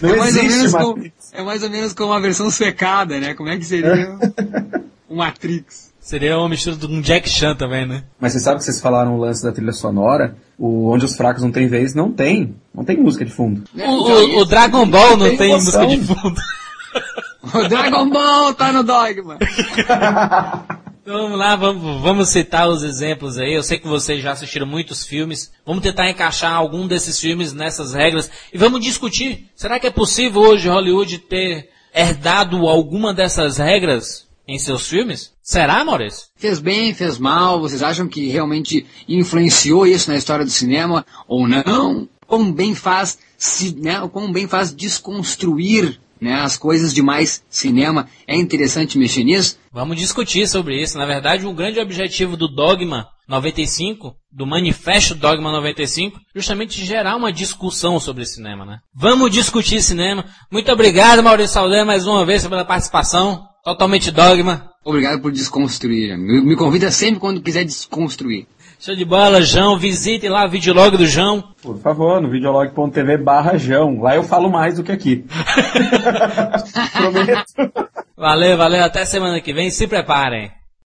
C: Não
B: é, mais ou menos como,
C: Matrix.
B: é mais ou menos como uma versão suecada, né? Como é que seria o Matrix?
A: Seria uma mistura com Jack Chan também, né?
C: Mas você sabe que vocês falaram o lance da trilha sonora, o Onde os Fracos Não Têm Vez, não tem. Não tem música de fundo.
B: Né?
A: O, o- o Dragon Ball não
C: tem
A: tem música de fundo.
B: O Dragon Ball tá no Dogma.
A: Então vamos lá, vamos, vamos citar os exemplos aí. Eu sei que vocês já assistiram muitos filmes. Vamos tentar encaixar algum desses filmes nessas regras e vamos discutir. Será que é possível hoje Hollywood ter herdado alguma dessas regras em seus filmes? Será, Maurício?
B: Fez bem, fez mal? Vocês acham que realmente influenciou isso na história do cinema ou não? quão bem faz, se, né, quão bem faz desconstruir né, as coisas de mais cinema. É interessante mexer nisso?
A: Vamos discutir sobre isso. Na verdade, o grande objetivo do Dogma 95, do Manifesto Dogma 95, justamente gerar uma discussão sobre cinema, né? Vamos discutir cinema. Muito obrigado, Maurício Saldanha, mais uma vez pela participação. Totalmente Dogma.
B: Obrigado por desconstruir. Me, me convida sempre quando quiser desconstruir.
A: Show de bola, João. Visitem lá o videolog do João.
C: Por favor, no videolog.tv barra João. Lá eu falo mais do que aqui. Prometo.
A: Valeu, valeu. Até semana que vem. Se preparem.